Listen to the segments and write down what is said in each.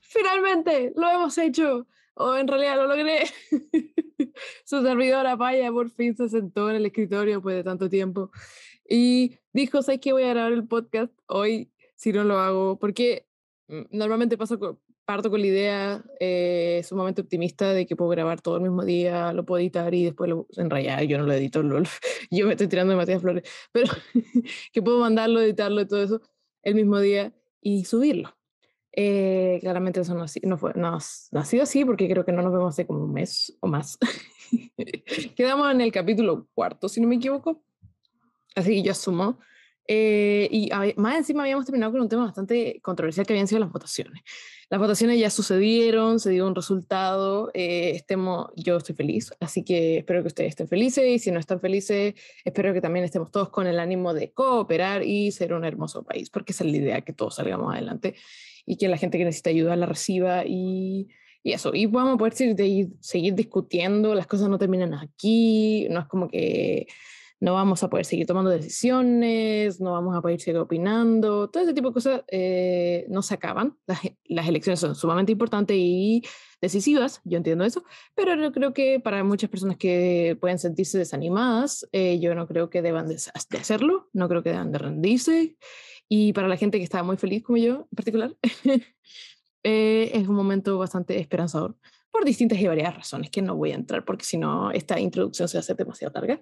finalmente, lo hemos hecho. O en realidad lo logré. Su servidora Paya por fin se sentó en el escritorio después de tanto tiempo y dijo, ¿sabes qué? Voy a grabar el podcast hoy si no lo hago, porque mm, normalmente paso parto con la idea eh, sumamente optimista de que puedo grabar todo el mismo día, lo puedo editar y después lo enrayar. Yo no lo edito, yo me estoy tirando de Matías Flores, pero que puedo mandarlo, editarlo y todo eso el mismo día y subirlo. Eh, claramente eso no, no, fue, no, no, ha sido así porque creo que no nos vemos hace como un mes o más. Quedamos en el capítulo cuarto, si no me equivoco. Así que yo asumo. Eh, y más encima habíamos terminado con un tema bastante controversial que habían sido las votaciones. Las votaciones ya sucedieron, se dio un resultado, eh, estemos, yo estoy feliz, así que espero que ustedes estén felices y si no están felices, espero que también estemos todos con el ánimo de cooperar y ser un hermoso país, porque esa es la idea, que todos salgamos adelante y que la gente que necesita ayuda la reciba y, y eso. Y vamos a poder seguir, seguir discutiendo, las cosas no terminan aquí, no es como que no vamos a poder seguir tomando decisiones, no vamos a poder seguir opinando, todo ese tipo de cosas eh, no se acaban. Las, las, elecciones son sumamente importantes y decisivas, yo entiendo eso, pero yo creo que para muchas personas que pueden sentirse desanimadas, eh, yo no creo que deban de, hacerlo, no creo que deban de rendirse y para la gente que está muy feliz, como yo en particular, eh, es un momento bastante esperanzador por distintas y variadas razones que no voy a entrar porque si no esta introducción se va a hacer demasiado larga.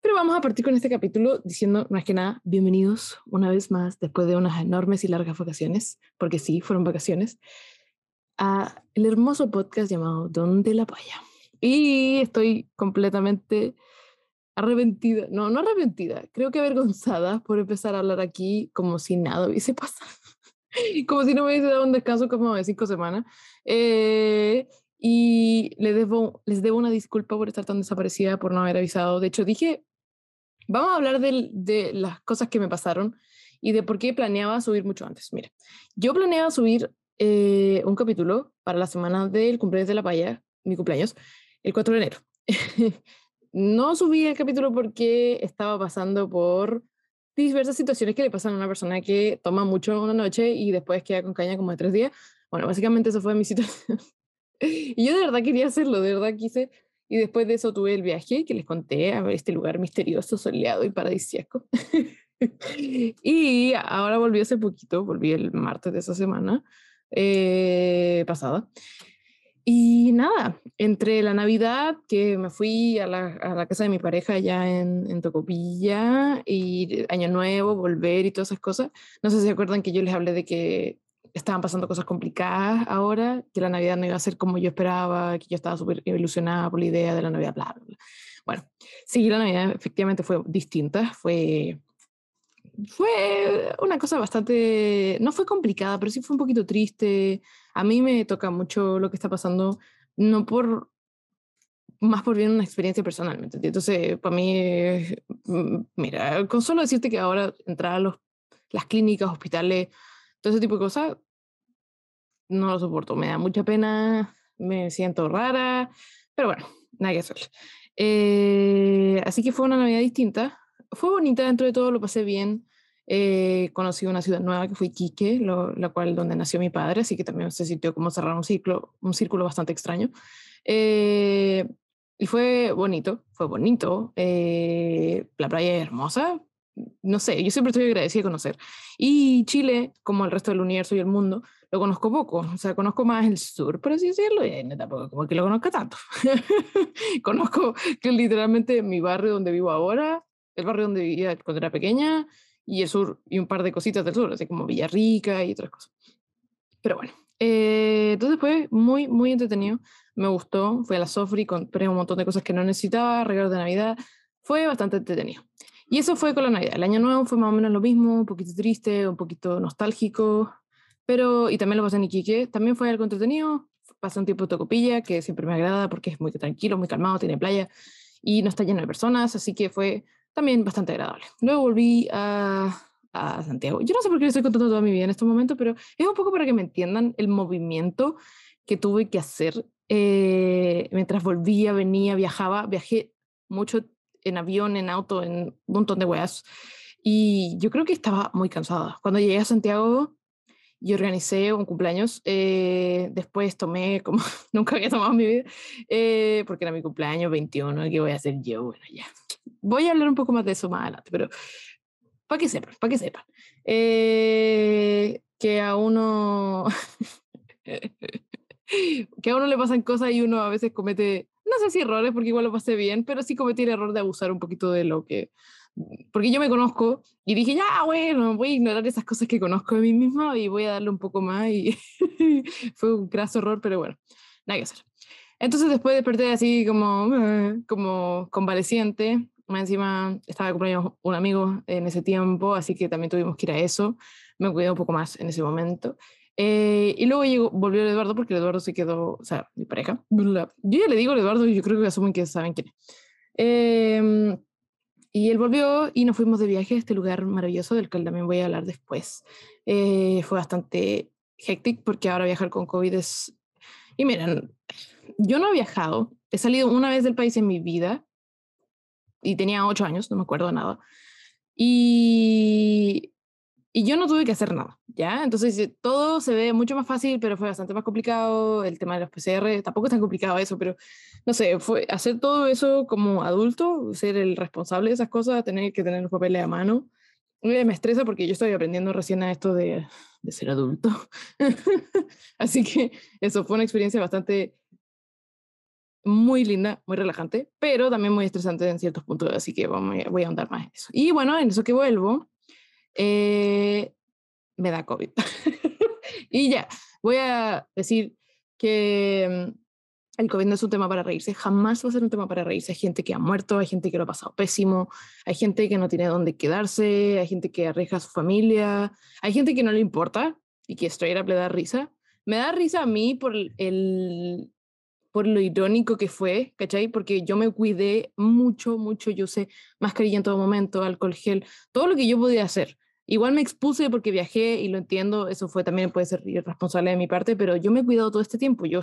Pero vamos a partir con este capítulo diciendo, más que nada, bienvenidos una vez más después de unas enormes y largas vacaciones, porque sí, fueron vacaciones, a el hermoso podcast llamado Donde la Paya. Y estoy completamente arrepentida, no, no arrepentida, creo que avergonzada por empezar a hablar aquí como si nada hubiese pasado, como si no me hubiese dado un descanso como de cinco semanas. Eh, y les debo, les debo una disculpa por estar tan desaparecida, por no haber avisado. De hecho, dije, vamos a hablar de, de las cosas que me pasaron y de por qué planeaba subir mucho antes. Mira, yo planeaba subir eh, un capítulo para la semana del cumpleaños de la paya, mi cumpleaños, el 4 de enero. No subí el capítulo porque estaba pasando por diversas situaciones que le pasan a una persona que toma mucho una noche y después queda con caña como de tres días. Bueno, básicamente eso fue mi situación. y yo de verdad quería hacerlo, de verdad quise. Y después de eso tuve el viaje que les conté a ver este lugar misterioso, soleado y paradisíaco. y ahora volví hace poquito, volví el martes de esa semana eh, pasada. Y nada, entre la Navidad, que me fui a la, a la casa de mi pareja allá en, en, Tocopilla, y Año Nuevo, volver y todas esas cosas, no sé si se acuerdan que yo les hablé de que estaban pasando cosas complicadas ahora, que la Navidad no iba a ser como yo esperaba, que yo estaba súper ilusionada por la idea de la Navidad, bla. Bueno, sí, la Navidad efectivamente fue distinta, fue fue una cosa bastante, no fue complicada, pero sí fue un poquito triste. A mí me toca mucho lo que está pasando, no por, más por bien una experiencia personalmente. Entonces, para mí, mm, mira, con solo decirte que ahora entrar a los, las clínicas, hospitales, todo ese tipo de cosas, no lo soporto. Me da mucha pena, me siento rara, pero bueno, nada que hacer. Eh, así que fue una Navidad distinta fue bonita dentro de todo, lo pasé bien. Eh, conocí una ciudad nueva que fue Iquique, la cual donde nació mi padre, así que también se sintió como cerrar un ciclo, un círculo bastante extraño. Eh, y fue bonito, fue bonito. Eh, la playa es hermosa. No sé, yo siempre estoy agradecida de conocer. Y Chile, como el resto del universo y el mundo, lo conozco poco. O sea, conozco más el sur, por así decirlo, y tampoco como que lo conozca tanto. conozco que literalmente mi barrio donde vivo ahora el barrio donde vivía cuando era pequeña y el sur y un par de cositas del sur, así como Villarrica y otras cosas. Pero bueno, eh, entonces fue muy, muy entretenido. Me gustó. Fui a la Sofri, compré un montón de cosas que no necesitaba, regalos de Navidad. Fue bastante entretenido. Y eso fue con la Navidad. El año nuevo fue más o menos lo mismo, un poquito triste, un poquito nostálgico, pero, y también lo pasé en Iquique, también fue algo entretenido. Pasé un tiempo en Tocopilla, que siempre me agrada porque es muy tranquilo, muy calmado, tiene playa y no está lleno de personas, así que fue también bastante agradable. Luego volví a, Santiago. Yo no sé por qué estoy contando toda mi vida en este momento, pero es un poco para que me entiendan el movimiento que tuve que hacer eh, mientras volvía, venía, viajaba. Viajé mucho en avión, en auto, en un montón de weas. Y yo creo que estaba muy cansada. Cuando llegué a Santiago, y organicé un cumpleaños. Eh, después tomé, como nunca había tomado en mi vida, eh, porque era mi cumpleaños 21, ¿qué voy a hacer yo? Bueno, ya. Voy a hablar un poco más de eso más adelante, pero para que sepan, para que sepan. Eh, que a uno... que a uno le pasan cosas y uno a veces comete, no sé si errores, porque igual lo pasé bien, pero sí cometí el error de abusar un poquito de lo que porque yo me conozco y dije, ya, bueno, voy a ignorar esas cosas que conozco de mí misma y voy a darle un poco más y fue un graso error, pero bueno, nada que hacer. Entonces después desperté así como, como convaleciente, más encima estaba cumpleaños un amigo en ese tiempo, así que también tuvimos que ir a eso, me cuidé un poco más en ese momento. Eh, y luego llegó, volvió Eduardo porque Eduardo se quedó, o sea, mi pareja. Yo ya le digo a Eduardo yo creo que asumen que saben quién es. Eh, y él volvió y nos fuimos de viaje a este lugar maravilloso del cual también voy a hablar después. Eh, fue bastante hectic porque ahora viajar con COVID es... Y miren, yo no he viajado, he salido una vez del país en mi vida y tenía ocho años, no me acuerdo nada. Y y yo no tuve que hacer nada, ¿ya? Entonces eh, todo se ve mucho más fácil, pero fue bastante más complicado. El tema de los PCR, tampoco es tan complicado eso, pero no sé, fue hacer todo eso como adulto, ser el responsable de esas cosas, tener que tener los papeles a mano. Me estresa porque yo estoy aprendiendo recién a esto de, de ser adulto. Así que eso fue una experiencia bastante muy linda, muy relajante, pero también muy estresante en ciertos puntos, así que voy a ahondar más en eso. Y bueno, en eso que vuelvo, eh, me da COVID. y ya, voy a decir que mm, el COVID no es un tema para reírse, jamás va a ser un tema para reírse. Hay gente que ha muerto, hay gente que lo ha pasado pésimo, hay gente que no tiene dónde quedarse, hay gente que arriesga a su familia, hay gente que no le importa y que straight up le da risa. Me da risa a mí por el, por lo irónico que fue, ¿cachai? Porque yo me cuidé mucho, mucho, yo sé, mascarilla en todo momento, alcohol gel, todo lo que yo podía hacer. Igual me expuse porque viajé y lo entiendo, eso fue también puede ser irresponsable de mi parte, pero yo me he cuidado todo este tiempo. Yo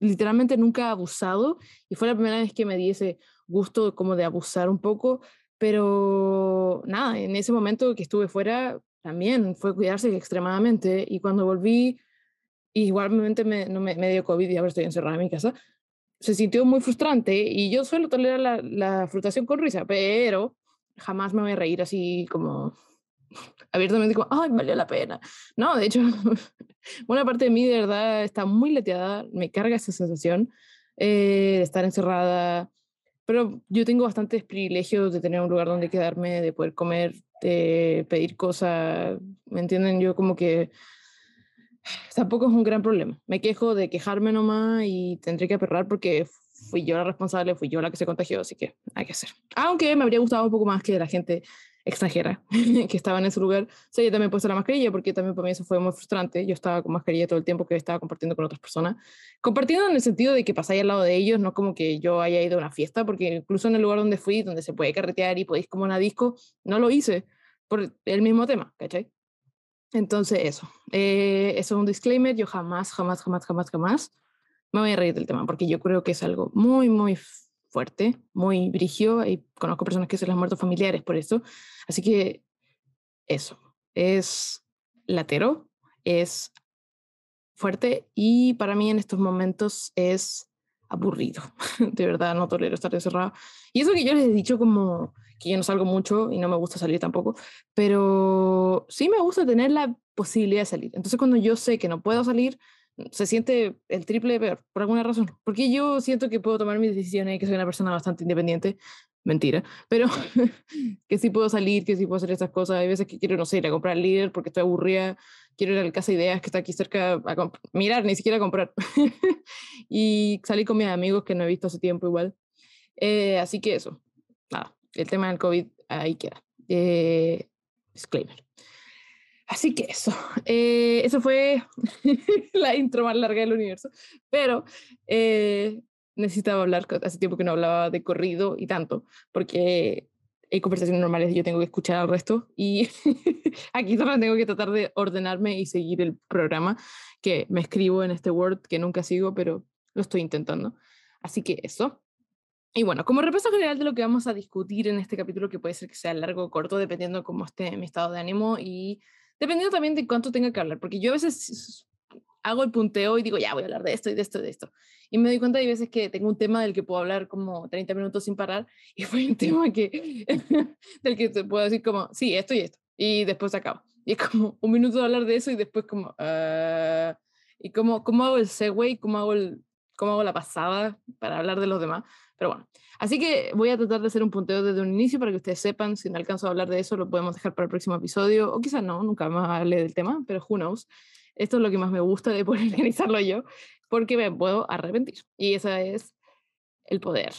literalmente nunca he abusado y fue la primera vez que me di ese gusto como de abusar un poco, pero nada, en ese momento que estuve fuera también fue cuidarse extremadamente y cuando volví, igualmente me, no me, dio COVID y ahora estoy encerrada en mi casa, se sintió muy frustrante y yo suelo tolerar la, la frustración con risa, pero jamás me voy a reír así como abiertamente como, ay, valió la pena. No, de hecho, una parte de mí de verdad está muy leteada, me carga esa sensación eh, de estar encerrada, pero yo tengo bastantes privilegios de tener un lugar donde quedarme, de poder comer, de pedir cosas, ¿me entienden? Yo como que tampoco es un gran problema. Me quejo de quejarme nomás y tendré que aperrar porque fui yo la responsable, fui yo la que se contagió, así que hay que hacer. Aunque me habría gustado un poco más que la gente extranjera que estaba en ese lugar. Sí, yo también he puesto la mascarilla porque también para mí eso fue muy frustrante. Yo estaba con mascarilla todo el tiempo que estaba compartiendo con otras personas. Compartiendo en el sentido de que pasáis al lado de ellos, no como que yo haya ido a una fiesta, porque incluso en el lugar donde fui, donde se puede carretear y podéis como una disco, no lo hice por el mismo tema, ¿cachai? Entonces eso, eh, eso es un disclaimer, yo jamás, jamás, jamás, jamás, jamás me voy a reír del tema, porque yo creo que es algo muy, muy fuerte, muy brigio, y conozco personas que se les han muerto familiares por eso. Así que eso, es latero, es fuerte y para mí en estos momentos es aburrido. De verdad, no tolero estar encerrado. Y eso que yo les he dicho como que yo no salgo mucho y no me gusta salir tampoco, pero sí me gusta tener la posibilidad de salir. Entonces cuando yo sé que no puedo salir, se siente el triple peor, por alguna razón. Porque yo siento que puedo tomar mis decisiones que soy una persona bastante independiente. Mentira, pero que sí puedo salir, que sí puedo hacer esas cosas. Hay veces que quiero, no sé, ir a comprar líder porque estoy aburrida. Quiero ir a la Casa Ideas que está aquí cerca a mirar, ni siquiera a comprar. y salir con mis amigos que no he visto hace tiempo igual. Eh, así que eso, nada, el tema del COVID ahí queda. Eh, disclaimer. Así que eso, eh, eso fue la intro más larga del universo, pero eh, necesitaba hablar, hace tiempo que no hablaba de corrido y tanto, porque hay conversaciones normales y yo tengo que escuchar al resto y aquí solo tengo que tratar de ordenarme y seguir el programa que me escribo en este Word que nunca sigo, pero lo estoy intentando. Así que eso. Y bueno, como repaso general de lo que vamos a discutir en este capítulo, que puede ser que sea largo o corto, dependiendo de cómo esté mi estado de ánimo y dependiendo también de cuánto tenga que hablar, porque yo a veces hago el punteo y digo, ya voy a hablar de esto y de esto y de esto. Y me doy cuenta de veces que tengo un tema del que puedo hablar como 30 minutos sin parar y fue un tema que, del que te puedo decir como, sí, esto y esto. Y después acabo. Y es como un minuto de hablar de eso y después como, uh, y cómo, cómo hago el segue, cómo hago, el, cómo hago la pasada para hablar de los demás. Pero bueno, así que voy a tratar de hacer un punteo desde un inicio para que ustedes sepan, si no alcanzo a hablar de eso, lo podemos dejar para el próximo episodio, o quizás no, nunca más hable del tema, pero who knows. Esto es lo que más me gusta de poder organizarlo yo, porque me puedo arrepentir. Y esa es el poder.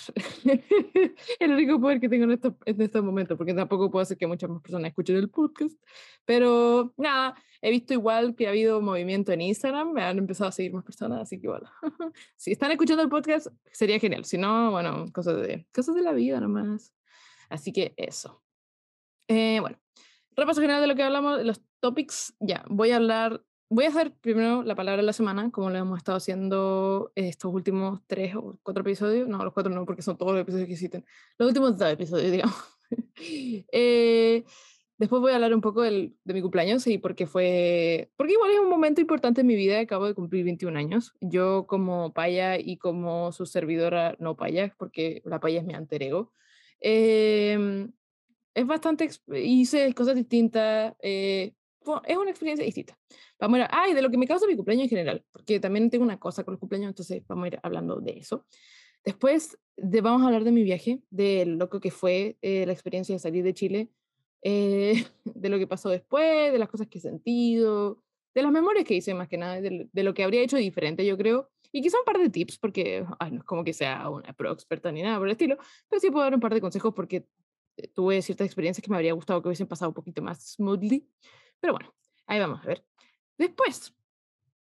el único poder que tengo en estos, en estos momentos, porque tampoco puedo hacer que muchas más personas escuchen el podcast. Pero nada, he visto igual que ha habido movimiento en Instagram, me han empezado a seguir más personas, así que bueno, si están escuchando el podcast, sería genial. Si no, bueno, cosas de, cosas de la vida nomás. Así que eso. Eh, bueno, repaso general de lo que hablamos, los topics, ya, voy a hablar voy a hacer primero la palabra de la semana, como lo hemos estado haciendo estos últimos tres o cuatro episodios. No, los cuatro no, porque son todos los episodios que existen. Los últimos dos episodios, digamos. eh, después voy a hablar un poco del, de mi cumpleaños y porque fue, porque igual es un momento importante en mi vida. Acabo de cumplir 21 años. Yo como paya y como su servidora, no paya, porque la paya es mi alter ego. Eh, es bastante, hice cosas distintas. Eh, es una experiencia distinta. Vamos a ir, ay, de lo que me causa mi cumpleaños en general, porque también tengo una cosa con los cumpleaños, entonces vamos a ir hablando de eso. Después de, vamos a hablar de mi viaje, de lo que fue eh, la experiencia de salir de Chile, eh, de lo que pasó después, de las cosas que he sentido, de las memorias que hice más que nada, de, de lo que habría hecho diferente, yo creo. Y quizá un par de tips, porque ay, no es como que sea una pro experta ni nada por el estilo, pero sí puedo dar un par de consejos porque eh, tuve ciertas experiencias que me habría gustado que hubiesen pasado un poquito más smoothly. Pero bueno, ahí vamos a ver. Después,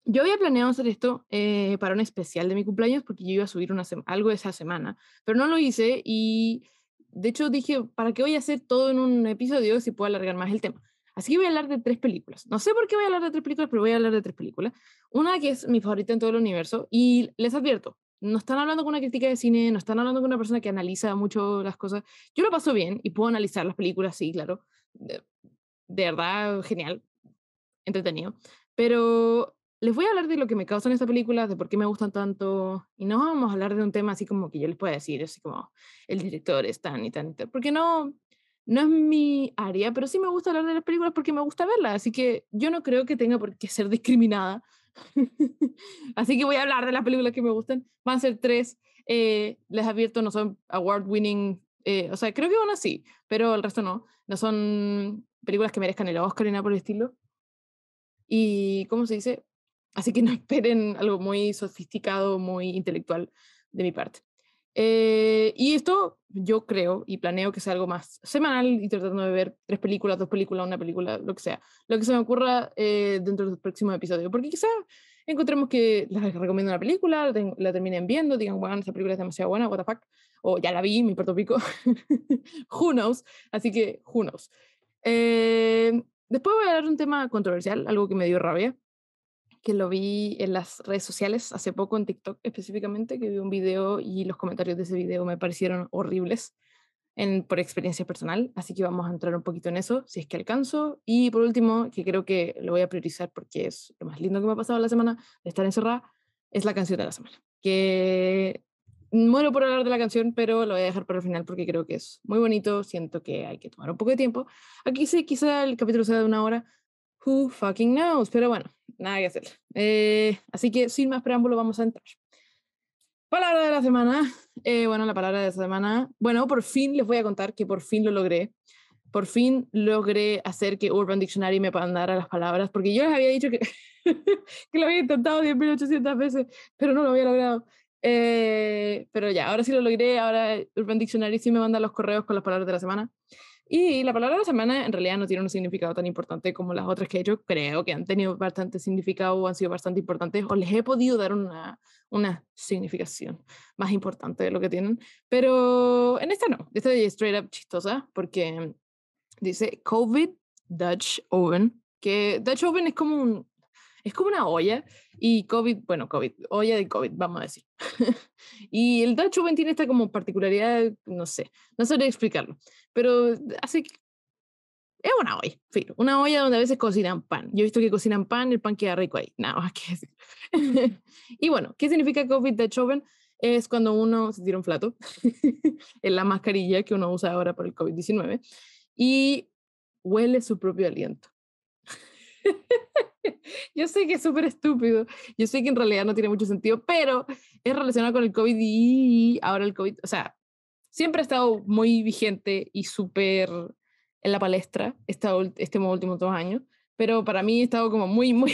yo había planeado hacer esto eh, para un especial de mi cumpleaños porque yo iba a subir algo esa semana, pero no lo hice y de hecho dije, ¿para qué voy a hacer todo en un episodio si puedo alargar más el tema? Así que voy a hablar de tres películas. No sé por qué voy a hablar de tres películas, pero voy a hablar de tres películas. Una que es mi favorita en todo el universo y les advierto, no están hablando con una crítica de cine, no están hablando con una persona que analiza mucho las cosas. Yo lo paso bien y puedo analizar las películas, sí, claro de verdad genial, entretenido. Pero les voy a hablar de lo que me causan estas películas, de por qué me gustan tanto, y no vamos a hablar de un tema así como que yo les pueda decir, así como el director es tan y tan, porque no, no es mi área, pero sí me gusta hablar de las películas porque me gusta verlas, así que yo no creo que tenga por qué ser discriminada. así que voy a hablar de las películas que me gustan. Van a ser tres. Eh, les advierto, no son award-winning, eh, o sea, creo que una sí, pero el resto no. No son películas que merezcan el Oscar y nada por el estilo. Y, ¿cómo se dice? Así que no esperen algo muy sofisticado, muy intelectual de mi parte. Eh, y esto yo creo y planeo que sea algo más semanal y tratando de ver tres películas, dos películas, una película, lo que sea, lo que se me ocurra eh, dentro del próximo episodio, porque quizá encontremos que les recomiendo una película, la, terminen viendo, digan, bueno, esa película es demasiado buena, what the fuck, o ya la vi, me importa pico, who knows, así que who knows. Eh, después voy a hablar un tema controversial, algo que me dio rabia, que lo vi en las redes sociales hace poco, en TikTok específicamente, que vi un video y los comentarios de ese video me parecieron horribles en, por experiencia personal, así que vamos a entrar un poquito en eso, si es que alcanzo. Y por último, que creo que lo voy a priorizar porque es lo más lindo que me ha pasado la semana de estar encerrada, es la canción de la semana, que muero por hablar de la canción, pero lo voy a dejar para el final porque creo que es muy bonito. Siento que hay que tomar un poco de tiempo. Aquí sí, quizá el capítulo sea de una hora. Who fucking knows? Pero bueno, nada que hacer. Eh, así que sin más preámbulo, vamos a entrar. Palabra de la semana. Eh, bueno, la palabra de la semana. Bueno, por fin les voy a contar que por fin lo logré. Por fin logré hacer que Urban Dictionary me mandara las palabras, porque yo les había dicho que, que lo había intentado 10.800 veces, pero no lo había logrado. Eh, pero ya, ahora sí lo logré, ahora Urban Dictionary sí me manda los correos con las palabras de la semana. Y la palabra de la semana en realidad no tiene un significado tan importante como las otras que hecho. Creo que han tenido bastante significado o han sido bastante importantes o les he podido dar una, una significación más importante de lo que tienen. Pero en esta no, esta es straight up chistosa porque dice COVID Dutch Oven, que Dutch Oven es como un, es como una olla y COVID, bueno, COVID, olla de COVID, vamos a decir. y el Dutch Oven tiene esta como particularidad, no sé, no sabría explicarlo, pero hace es una olla, una olla donde a veces cocinan pan. Yo he visto que cocinan pan, el pan queda rico ahí, nada más que decir. y bueno, ¿qué significa COVID de Choven? Es cuando uno se tira un flato en la mascarilla que uno usa ahora por el COVID-19 y huele su propio aliento. Yo sé que es súper estúpido, yo sé que en realidad no tiene mucho sentido, pero es relacionado con el COVID y ahora el COVID, o sea, siempre ha estado muy vigente y súper en la palestra este, este último dos años, pero para mí ha estado como muy, muy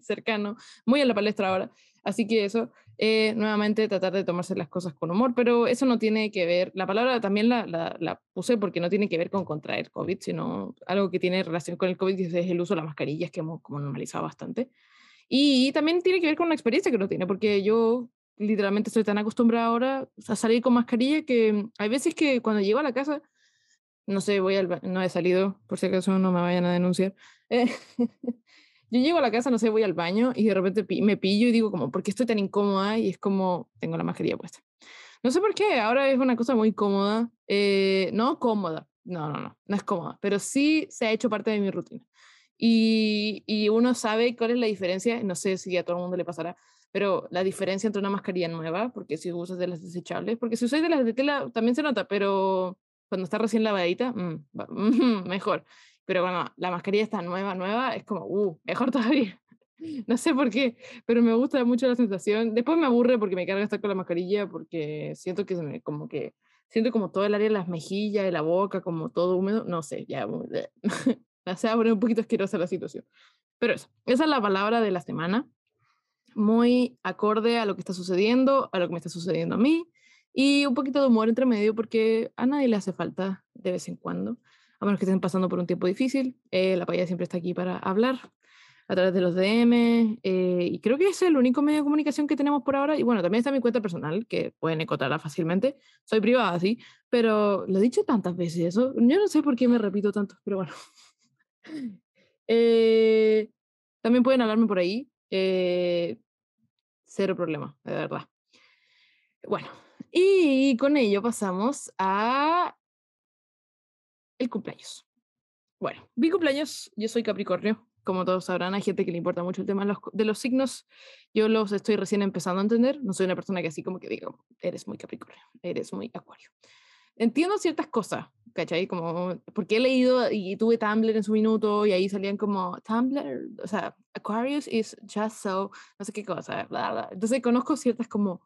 cercano, muy en la palestra ahora. Así que eso, eh, nuevamente tratar de tomarse las cosas con humor, pero eso no tiene que ver, la palabra también la, la, puse porque no tiene que ver con contraer COVID, sino algo que tiene relación con el COVID es el uso de las mascarillas que hemos como normalizado bastante. Y también tiene que ver con una experiencia que no tiene, porque yo literalmente estoy tan acostumbrada ahora a salir con mascarilla que hay veces que cuando llego a la casa no sé, voy al no he salido, por si acaso no me vayan a denunciar. Eh, yo llego a la casa, no sé, voy al baño y de repente me pillo y digo como, ¿por qué estoy tan incómoda? Y es como, tengo la mascarilla puesta. No sé por qué, ahora es una cosa muy cómoda, eh, no cómoda, no, no, no, no es cómoda, pero sí se ha hecho parte de mi rutina. Y, y uno sabe cuál es la diferencia, no sé si a todo el mundo le pasará, pero la diferencia entre una mascarilla nueva, porque si usas de las desechables, porque si usas de las de tela también se nota, pero cuando está recién lavadita, mm, mejor. Pero bueno, la mascarilla está nueva, nueva, es como, uh, mejor todavía. No sé por qué, pero me gusta mucho la sensación. Después me aburre porque me carga estar con la mascarilla porque siento que se me, como que, siento como todo el área de las mejillas, de la boca, como todo húmedo. No sé, ya, se va poner un poquito asquerosa la situación. Pero eso, esa es la palabra de la semana. Muy acorde a lo que está sucediendo, a lo que me está sucediendo a mí y un poquito de humor entre medio porque a nadie le hace falta de vez en cuando, a menos que estén pasando por un tiempo difícil. Eh, la paya siempre está aquí para hablar a través de los DM eh, y creo que es el único medio de comunicación que tenemos por ahora. Y bueno, también está mi cuenta personal, que pueden encontrarla fácilmente. Soy privada, sí, pero lo he dicho tantas veces eso. Yo no sé por qué me repito tanto, pero bueno. Eh, también pueden hablarme por ahí. cero problema, de verdad. Bueno, y con ello pasamos a el cumpleaños. Bueno, mi cumpleaños, yo soy Capricornio, como todos sabrán, hay gente que le importa mucho el tema de los, signos. Yo los estoy recién empezando a entender. No soy una persona que así como que diga, eres muy Capricornio, eres muy Acuario. Entiendo ciertas cosas, ¿cachai? Como, porque he leído y tuve Tumblr en su minuto y ahí salían como, Tumblr, o sea, Aquarius is just so, no sé qué cosa, bla, bla. Entonces conozco ciertas como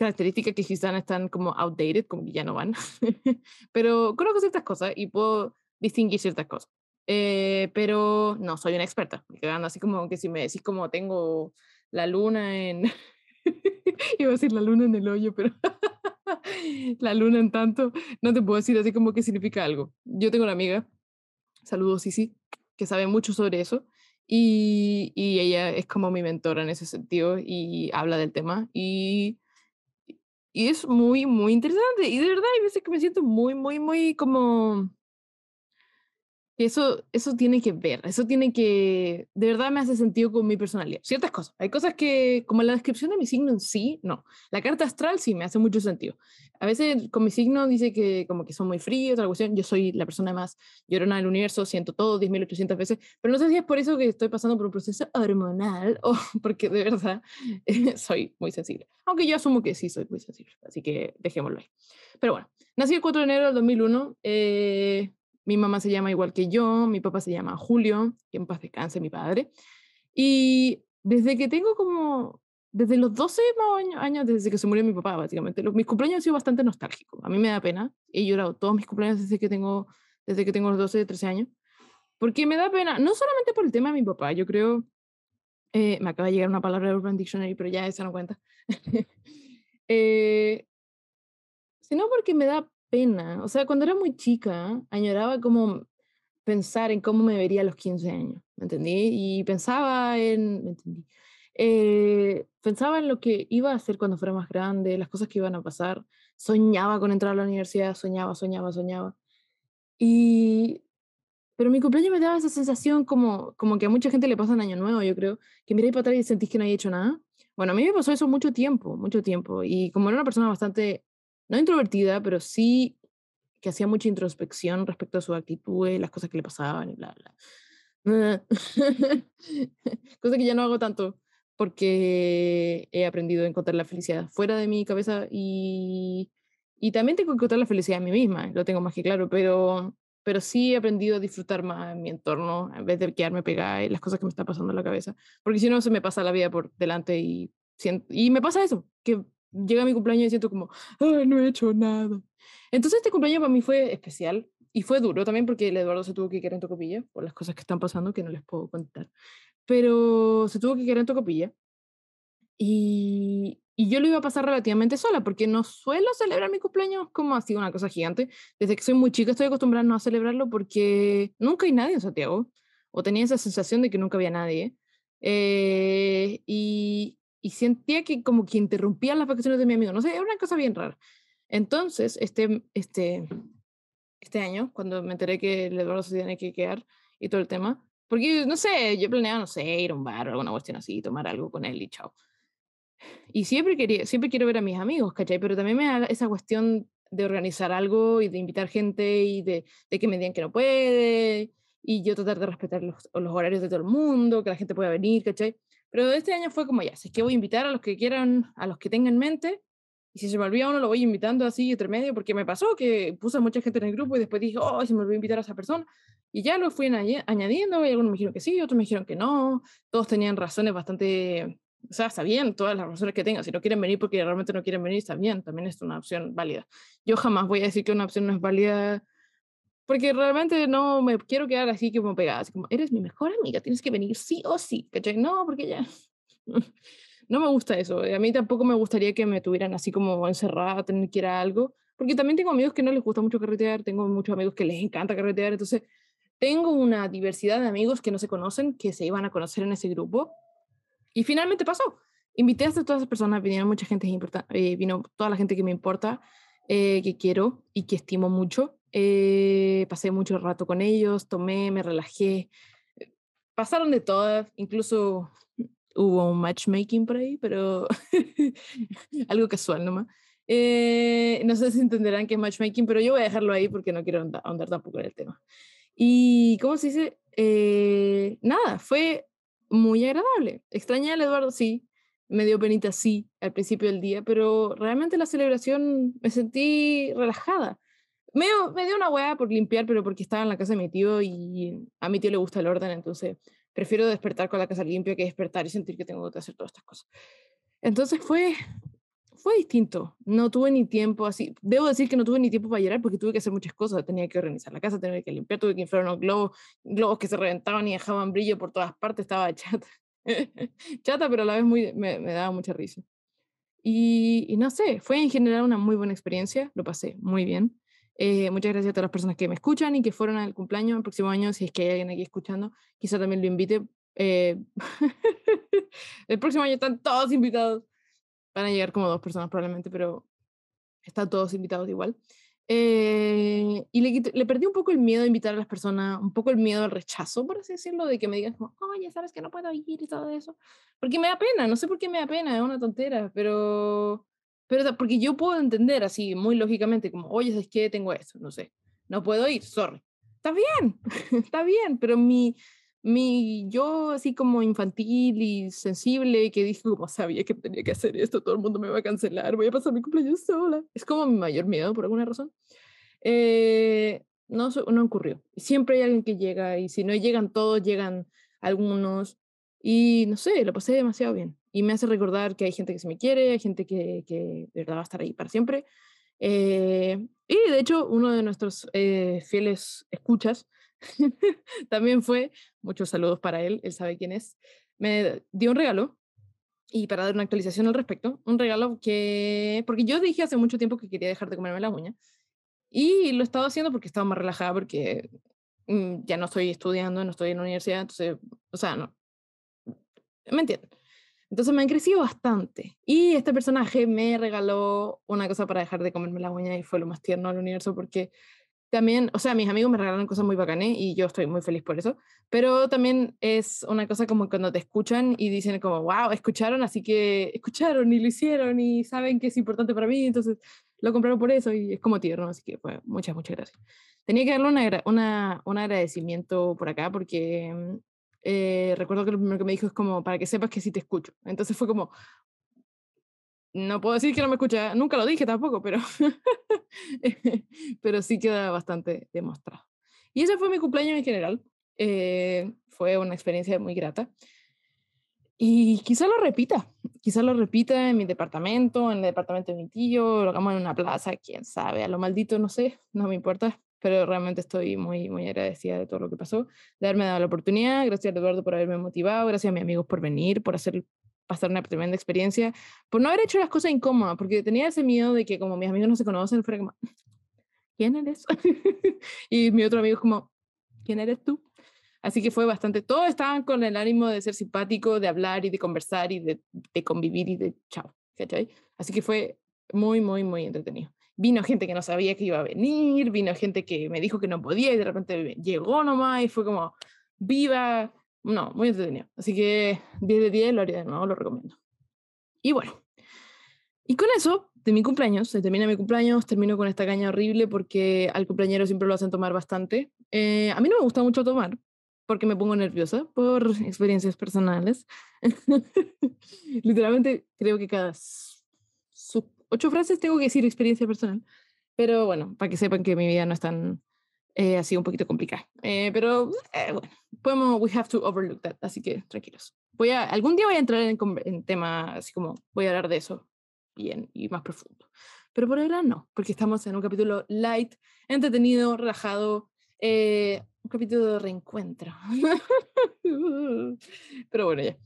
características que quizás están como outdated, como que ya no van. pero conozco ciertas cosas y puedo distinguir ciertas cosas. Eh, pero no soy una experta. Así como que si me decís como tengo la luna en... Iba a decir la luna en el hoyo, pero la luna en tanto, no te puedo decir así como que significa algo. Yo tengo una amiga, saludos sí que sabe mucho sobre eso y, y ella es como mi mentora en ese sentido y habla del tema y y es muy, muy interesante. Y de verdad hay veces que me siento muy, muy, muy como eso, eso tiene que ver, eso tiene que, de verdad me hace sentido con mi personalidad. Ciertas cosas, hay cosas que, como la descripción de mi signo en sí, no. La carta astral sí me hace mucho sentido. A veces con mi signo dice que como que son muy fríos, otra cuestión, yo soy la persona más llorona del universo, siento todo 10.800 veces, pero no sé si es por eso que estoy pasando por un proceso hormonal o porque de verdad soy muy sensible. Aunque yo asumo que sí soy muy sensible, así que dejémoslo ahí. Pero bueno, nací el 4 de enero del 2001. Eh, mi mamá se llama igual que yo, mi papá se llama Julio, que en paz descanse mi padre. Y desde que tengo como, desde los 12 años, desde que se murió mi papá, básicamente, los, mis cumpleaños han sido bastante nostálgicos. A mí me da pena. He llorado todos mis cumpleaños desde que tengo, desde que tengo los 12, 13 años. Porque me da pena, no solamente por el tema de mi papá, yo creo, eh, me acaba de llegar una palabra de Urban Dictionary, pero ya esa no cuenta. eh, sino porque me da pena. O sea, cuando era muy chica, añoraba como pensar en cómo me vería a los 15 años, ¿me entendí? Y pensaba en, ¿me entendí? Eh, pensaba en lo que iba a hacer cuando fuera más grande, las cosas que iban a pasar. Soñaba con entrar a la universidad, soñaba, soñaba, soñaba. Y, pero mi cumpleaños me daba esa sensación como, como que a mucha gente le pasa en Año Nuevo, yo creo, que miráis para atrás y sentís que no hay hecho nada. Bueno, a mí me pasó eso mucho tiempo, mucho tiempo. Y como era una persona bastante no introvertida, pero sí que hacía mucha introspección respecto a su actitud, las cosas que le pasaban y bla, bla. Cosa que ya no hago tanto porque he aprendido a encontrar la felicidad fuera de mi cabeza y, y también tengo que encontrar la felicidad en mí misma, lo tengo más que claro, pero, pero sí he aprendido a disfrutar más mi entorno en vez de quedarme pegada en las cosas que me están pasando en la cabeza, porque si no se me pasa la vida por delante y, y me pasa eso, que llega mi cumpleaños y siento como, ay, no he hecho nada. Entonces este cumpleaños para mí fue especial y fue duro también porque el Eduardo se tuvo que quedar en Tocopilla por las cosas que están pasando que no les puedo contar. Pero se tuvo que quedar en Tocopilla y, y yo lo iba a pasar relativamente sola porque no suelo celebrar mi cumpleaños como así una cosa gigante. Desde que soy muy chica estoy acostumbrada a no celebrarlo porque nunca hay nadie en Santiago o tenía esa sensación de que nunca había nadie. Eh, y, y sentía que como que interrumpían las vacaciones de mi amigo. No sé, era una cosa bien rara. Entonces, este, este, este año, cuando me enteré que el Eduardo se tiene que quedar y todo el tema, porque, no sé, yo planeaba, no sé, ir a un bar o alguna cuestión así, tomar algo con él y chao. Y siempre, quería, siempre quiero ver a mis amigos, ¿cachai? Pero también me da esa cuestión de organizar algo y de invitar gente y de, de que me digan que no puede y yo tratar de respetar los, los, horarios de todo el mundo, que la gente pueda venir, ¿cachai? Pero este año fue como ya, es que voy a invitar a los que quieran, a los que tengan en mente, y si se me olvida uno, lo voy invitando así entre medio, porque me pasó que puse a mucha gente en el grupo y después dije, oh, se me olvidó invitar a esa persona. Y ya lo fui añadiendo, y algunos me dijeron que sí, otros me dijeron que no. Todos tenían razones bastante, o sea, está bien, todas las razones que tengan. Si no quieren venir porque realmente no quieren venir, está bien, también es una opción válida. Yo jamás voy a decir que una opción no es válida porque realmente no me quiero quedar así como pegada, así como, eres mi mejor amiga, tienes que venir sí o sí, ¿cachai? No, porque ya, no me gusta eso. A mí tampoco me gustaría que me tuvieran así como encerrada, tener que ir a algo, porque también tengo amigos que no les gusta mucho carretear, tengo muchos amigos que les encanta carretear, entonces tengo una diversidad de amigos que no se conocen, que se iban a conocer en ese grupo, y finalmente pasó. Invité a todas esas personas, vinieron mucha gente importante, eh, vino toda la gente que me importa, eh, que quiero y que estimo mucho. Eh, pasé mucho rato con ellos, tomé, me relajé. Pasaron de todas, incluso hubo un matchmaking por ahí, pero algo casual nomás. Eh, no sé si entenderán qué es matchmaking, pero yo voy a dejarlo ahí porque no quiero ahondar tampoco en el tema. Y, ¿cómo se dice? Eh, nada, fue muy agradable. Extrañé al Eduardo, sí. Me dio penita, sí, al principio del día, pero realmente la celebración me sentí relajada. Me, me dio una hueá por limpiar, pero porque estaba en la casa de mi tío y a mi tío le gusta el orden, entonces prefiero despertar con la casa limpia que despertar y sentir que tengo que hacer todas estas cosas. Entonces fue, fue distinto. No tuve ni tiempo así. Debo decir que no tuve ni tiempo para llorar porque tuve que hacer muchas cosas. Tenía que organizar la casa, tenía que limpiar, tuve que inflar unos globos, globos que se reventaban y dejaban brillo por todas partes. Estaba chata. chata, pero a la vez muy, me, daba mucha risa. Y, no sé, fue en general una muy buena experiencia. Lo pasé muy bien. Eh, muchas gracias a todas las personas que me escuchan y que fueron al cumpleaños el próximo año, si es que hay alguien aquí escuchando, quizá también lo invite. Eh, el próximo año están todos invitados. Van a llegar como dos personas probablemente, pero están todos invitados igual. Eh, y le, le, perdí un poco el miedo a invitar a las personas, un poco el miedo al rechazo, por así decirlo, de que me digan como, oye, sabes que no puedo ir y todo eso. Porque me da pena, no sé por qué me da pena, es una tontera, pero pero porque yo puedo entender así, muy lógicamente, como, oye, es que tengo esto, no sé, no puedo ir, sorry. Está bien, está bien, pero mi, mi yo así como infantil y sensible, que dije como sabía que tenía que hacer esto, todo el mundo me va a cancelar, voy a pasar mi cumpleaños sola. Es como mi mayor miedo por alguna razón. Eh, no, no ocurrió. Siempre hay alguien que llega y si no llegan todos, llegan algunos. Y no sé, lo pasé demasiado bien y me hace recordar que hay gente que se me quiere, hay gente que, que de verdad va a estar ahí para siempre. Eh, y de hecho, uno de nuestros eh, fieles escuchas también fue, muchos saludos para él, él sabe quién es, me dio un regalo y para dar una actualización al respecto, un regalo que, porque yo dije hace mucho tiempo que quería dejar de comerme la uña y lo he estado haciendo porque estaba más relajada porque mm, ya no estoy estudiando, no estoy en la universidad, entonces, o sea, no, ¿me entienden? Entonces me han crecido bastante. Y este personaje me regaló una cosa para dejar de comerme la uña y fue lo más tierno del universo porque también, o sea, mis amigos me regalaron cosas muy bacanas y yo estoy muy feliz por eso, pero también es una cosa como cuando te escuchan y dicen como, wow, escucharon, así que escucharon y lo hicieron y saben que es importante para mí, entonces lo compraron por eso y es como tierno, así que muchas, muchas gracias. Tenía que darle una, una, un agradecimiento por acá porque mm, eh, recuerdo que lo primero que me dijo es como, para que sepas que sí te escucho. Entonces fue como, no puedo decir que no me escucha, nunca lo dije tampoco, pero, pero sí queda bastante demostrado. Y ese fue mi cumpleaños en general. Eh, fue una experiencia muy grata. Y quizá lo repita, quizá lo repita en mi departamento, en el departamento de mi tío, lo hagamos en una plaza, quién sabe, a lo maldito, no sé, no me importa, pero realmente estoy muy, muy agradecida de todo lo que pasó, de haberme dado la oportunidad, gracias a Eduardo por haberme motivado, gracias a mis amigos por venir, por hacer pasar una tremenda experiencia, por no haber hecho las cosas incómodas, porque tenía ese miedo de que como mis amigos no se conocen, fuera como, ¿quién eres? y mi otro amigo es como, ¿quién eres tú? Así que fue bastante, todos estaban con el ánimo de ser simpático, de hablar y de conversar y de, de convivir y de chao, ¿cachai? Así que fue muy, muy, muy entretenido. Vino gente que no sabía que iba a venir, vino gente que me dijo que no podía y de repente llegó nomás y fue como, viva, no, muy entretenido. Así que 10 de 10 lo haría de nuevo, lo recomiendo. Y bueno, y con eso, de mi cumpleaños, se termina mi cumpleaños, termino con esta caña horrible porque al cumpleañero siempre lo hacen tomar bastante. Eh, a mí no me gusta mucho tomar porque me pongo nerviosa por experiencias personales. Literalmente creo que cada ocho frases tengo que decir experiencia personal. Pero bueno, para que sepan que mi vida no es tan eh, un poquito complicada. Eh, pero eh, bueno, podemos, we have to overlook that, así que tranquilos. Voy a, algún día voy a entrar en, en tema, así como voy a hablar de eso bien y más profundo. Pero por ahora no, porque estamos en un capítulo light, entretenido, relajado, un capítulo de reencuentro. pero bueno, ya.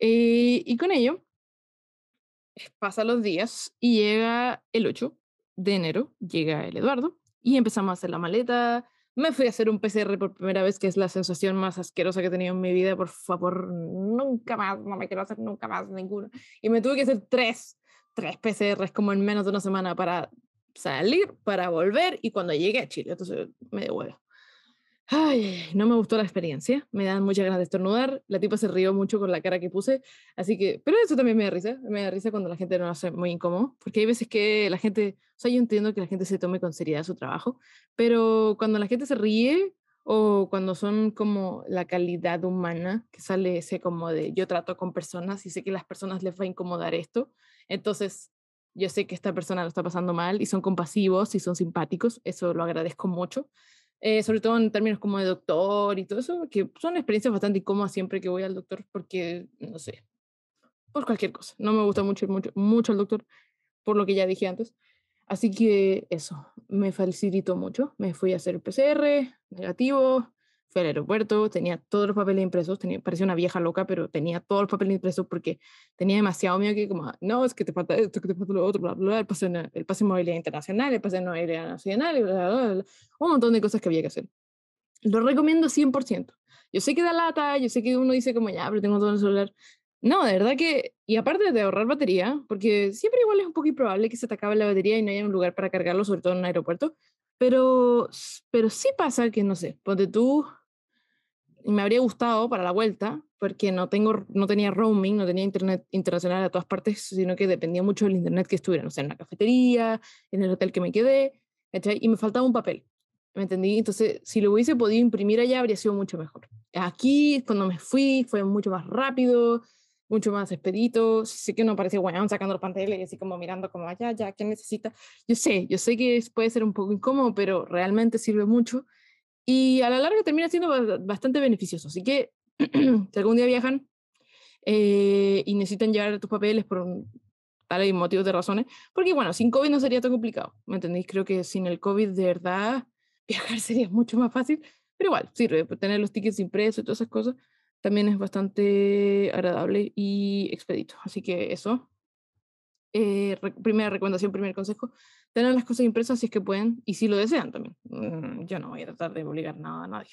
y con ello, pasan los días y llega el 8 de enero, llega el Eduardo y empezamos a hacer la maleta. Me fui a hacer un PCR por primera vez, que es la sensación más asquerosa que he tenido en mi vida. Por favor, nunca más, no me quiero hacer nunca más ninguno. Y me tuve que hacer tres, tres PCRs como en menos de una semana para salir, para volver y cuando llegué a Chile. Entonces me de Ay, no me gustó la experiencia, me dan muchas ganas de estornudar, la tipa se rió mucho con la cara que puse, así que, pero eso también me da risa, me da risa cuando la gente no lo hace muy incómodo, porque hay veces que la gente, o sea, yo entiendo que la gente se tome con seriedad su trabajo, pero cuando la gente se ríe o cuando son como la calidad humana, que sale ese como de yo trato con personas y sé que las personas les va a incomodar esto, entonces yo sé que esta persona lo está pasando mal y son compasivos y son simpáticos, eso lo agradezco mucho. Eh, sobre todo en términos como de doctor y todo eso, que son experiencias bastante incómodas siempre que voy al doctor porque, no sé, por cualquier cosa. No me gusta mucho, mucho, mucho el doctor, por lo que ya dije antes. Así que eso, me facilitó mucho. Me fui a hacer PCR, negativo, fui al aeropuerto, tenía todos los papeles impresos, tenía, parecía una vieja loca, pero tenía todos los papeles impresos porque tenía demasiado miedo que como, no, es que te falta esto, que te falta lo otro, bla, bla, el pase, el pase de movilidad internacional, el pase de movilidad nacional, bla, bla, bla, un montón de cosas que había que hacer. Lo recomiendo 100%. Yo sé que da lata, yo sé que uno dice como, ya, pero tengo todo en el celular. No, de verdad que, y aparte de ahorrar batería, porque siempre igual es un poco improbable que se te acabe la batería y no haya un lugar para cargarlo, sobre todo en un aeropuerto, pero, pero sí pasa que, no sé, ponte tú, me habría gustado para la vuelta, porque no, tengo, no tenía roaming, no tenía internet internacional a todas partes, sino que dependía mucho del internet que estuviera, no sé, en la cafetería, en el hotel que me quedé, y me faltaba un papel. ¿Me entendí? Entonces, si lo hubiese podido imprimir allá, habría sido mucho mejor. Aquí, cuando me fui, fue mucho más rápido, mucho más expedito. Sé que no parece bueno sacando la pantalla y así como mirando como allá, ya, ¿qué necesita? Yo sé, yo sé que puede ser un poco incómodo, pero realmente sirve mucho. Y a la larga termina siendo bastante beneficioso. Así que si algún día viajan eh, y necesitan llevar tus papeles por tales motivos de razones, porque bueno, sin COVID no sería tan complicado, ¿me entendéis? Creo que sin el COVID de verdad viajar sería mucho más fácil, pero igual, sirve, tener los tickets impresos y todas esas cosas también es bastante agradable y expedito. Así que eso, eh, primera recomendación, primer consejo, tener las cosas impresas si es que pueden y si lo desean también. Mm, yo no voy a tratar de obligar nada a nadie.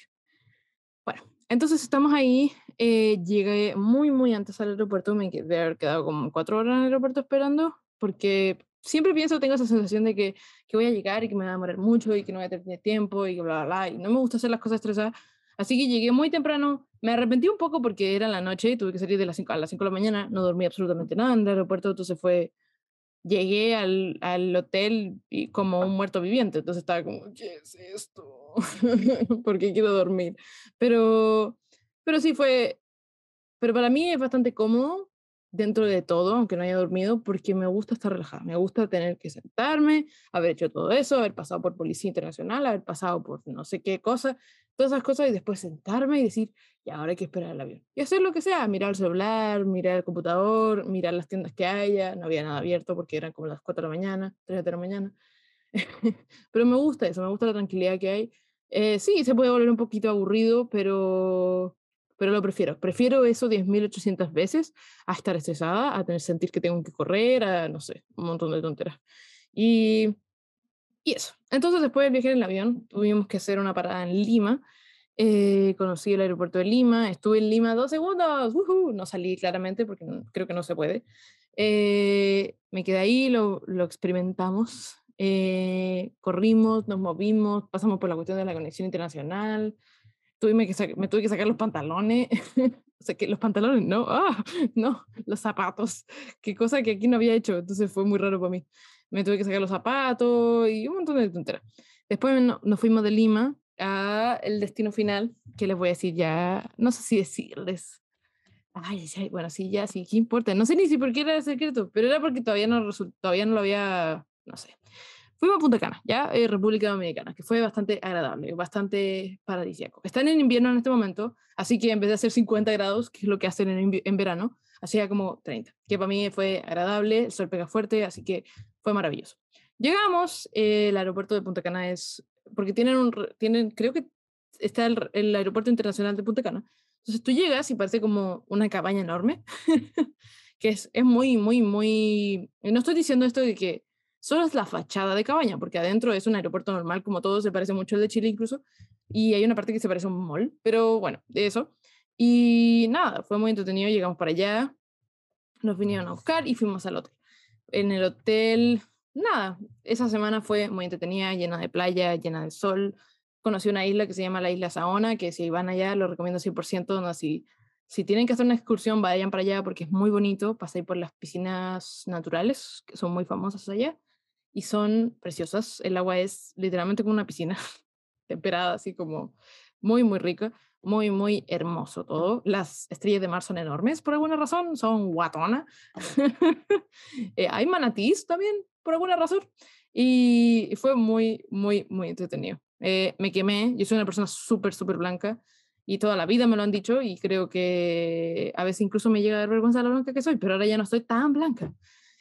Bueno, entonces estamos ahí. Eh, llegué muy, muy antes al aeropuerto. Me quedé haber quedado como cuatro horas en el aeropuerto esperando porque siempre pienso, tengo esa sensación de que, que voy a llegar y que me va a demorar mucho y que no voy a tener tiempo y bla, bla, bla. Y no me gusta hacer las cosas estresadas. Así que llegué muy temprano. Me arrepentí un poco porque era la noche y tuve que salir de las 5 a las 5 de la mañana. No dormí absolutamente nada en el aeropuerto. Entonces fue. Llegué al, al hotel y como un muerto viviente. Entonces estaba como, ¿qué es esto? porque quiero dormir. Pero, pero sí fue. Pero para mí es bastante cómodo dentro de todo, aunque no haya dormido, porque me gusta estar relajada, me gusta tener que sentarme, haber hecho todo eso, haber pasado por Policía Internacional, haber pasado por no sé qué cosa, todas esas cosas y después sentarme y decir, y ahora hay que esperar el avión. Y hacer lo que sea, mirar el celular, mirar el computador, mirar las tiendas que haya, no había nada abierto porque eran como las 4 de la mañana, 3 de la mañana. pero me gusta eso, me gusta la tranquilidad que hay. Eh, sí, se puede volver un poquito aburrido, pero pero lo prefiero. Prefiero eso 10.800 veces a estar estresada, a tener sentir que tengo que correr, a no sé, un montón de tonteras. Y, y eso. Entonces, después de viajar en el avión, tuvimos que hacer una parada en Lima. Eh, conocí el aeropuerto de Lima, estuve en Lima dos segundos, no salí claramente porque creo que no se puede. Eh, me quedé ahí, lo, lo experimentamos, eh, corrimos, nos movimos, pasamos por la cuestión de la conexión internacional, tuve me tuve que sacar los pantalones, o sea, que los pantalones, no, ah, no, los zapatos, qué cosa que aquí no había hecho, entonces fue muy raro para mí. Me tuve que sacar los zapatos y un montón de tonteras. Después nos fuimos de Lima a el destino final, que les voy a decir ya, no sé si decirles. Ay, bueno, sí, ya, sí, ¿qué importa? No sé ni si por qué era secreto, pero era porque todavía no, todavía no lo había, no sé. Fuimos a Punta Cana, ya, eh, República Dominicana, que fue bastante agradable, bastante paradisíaco. Están en invierno en este momento, así que en vez de hacer 50 grados, que es lo que hacen en, en verano, hacía como 30, que para mí fue agradable, el sol pega fuerte, así que fue maravilloso. Llegamos, eh, el aeropuerto de Punta Cana es, porque tienen un, tienen, creo que está el, el aeropuerto internacional de Punta Cana. Entonces tú llegas y parece como una cabaña enorme, que es, es muy, muy, muy... No estoy diciendo esto de que Solo es la fachada de cabaña, porque adentro es un aeropuerto normal, como todo, se parece mucho al de Chile incluso, y hay una parte que se parece a un mall, pero bueno, de eso. Y nada, fue muy entretenido, llegamos para allá, nos vinieron a buscar y fuimos al hotel. En el hotel, nada, esa semana fue muy entretenida, llena de playa, llena de sol. Conocí una isla que se llama la isla Saona, que si van allá lo recomiendo 100%, no, si, si tienen que hacer una excursión, vayan para allá porque es muy bonito, pasáis por las piscinas naturales, que son muy famosas allá y son preciosas. El agua es literalmente como una piscina temperada, así como muy, muy rica, muy, muy hermoso todo. Las estrellas de mar son enormes por alguna razón, son guatona. Eh, hay manatís también por alguna razón. Y fue muy, muy, muy entretenido. Eh, me quemé, yo soy una persona súper, súper blanca y toda la vida me lo han dicho y creo que a veces incluso me llega a dar vergüenza la blanca que soy, pero ahora ya no estoy tan blanca.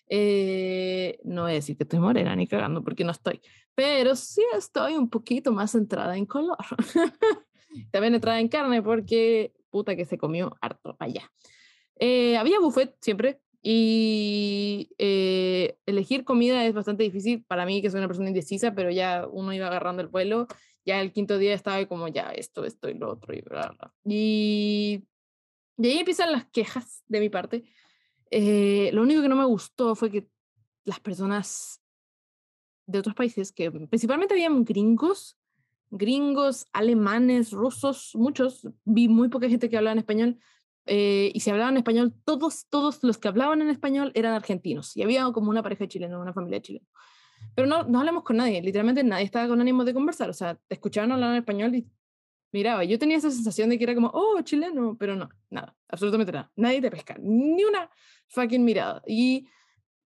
Eh, no voy a decir que estoy morena ni cagando porque no estoy, pero sí estoy un poquito más centrada en color. También entrada en carne porque puta que se comió harto allá. Eh, había buffet siempre y eh, elegir comida es bastante difícil para mí que soy una persona indecisa, pero ya uno iba agarrando el vuelo. Ya el quinto día estaba como ya esto, esto y lo otro y bla, bla. Y de ahí empiezan las quejas de mi parte eh, lo único que no me gustó fue que las personas de otros países, que principalmente habían gringos, gringos, alemanes, rusos, muchos, vi muy poca gente que hablaba en español, eh, y si hablaban español, todos, todos los que hablaban en español eran argentinos, y había como una pareja chilena, una familia chilena. Pero no, no hablamos con nadie, literalmente nadie estaba con ánimo de conversar, o sea, te escuchaban hablar en español y miraba, yo tenía esa sensación de que era como, oh, chileno, pero no, nada, absolutamente nada, nadie te pesca, ni una fucking mirada. Y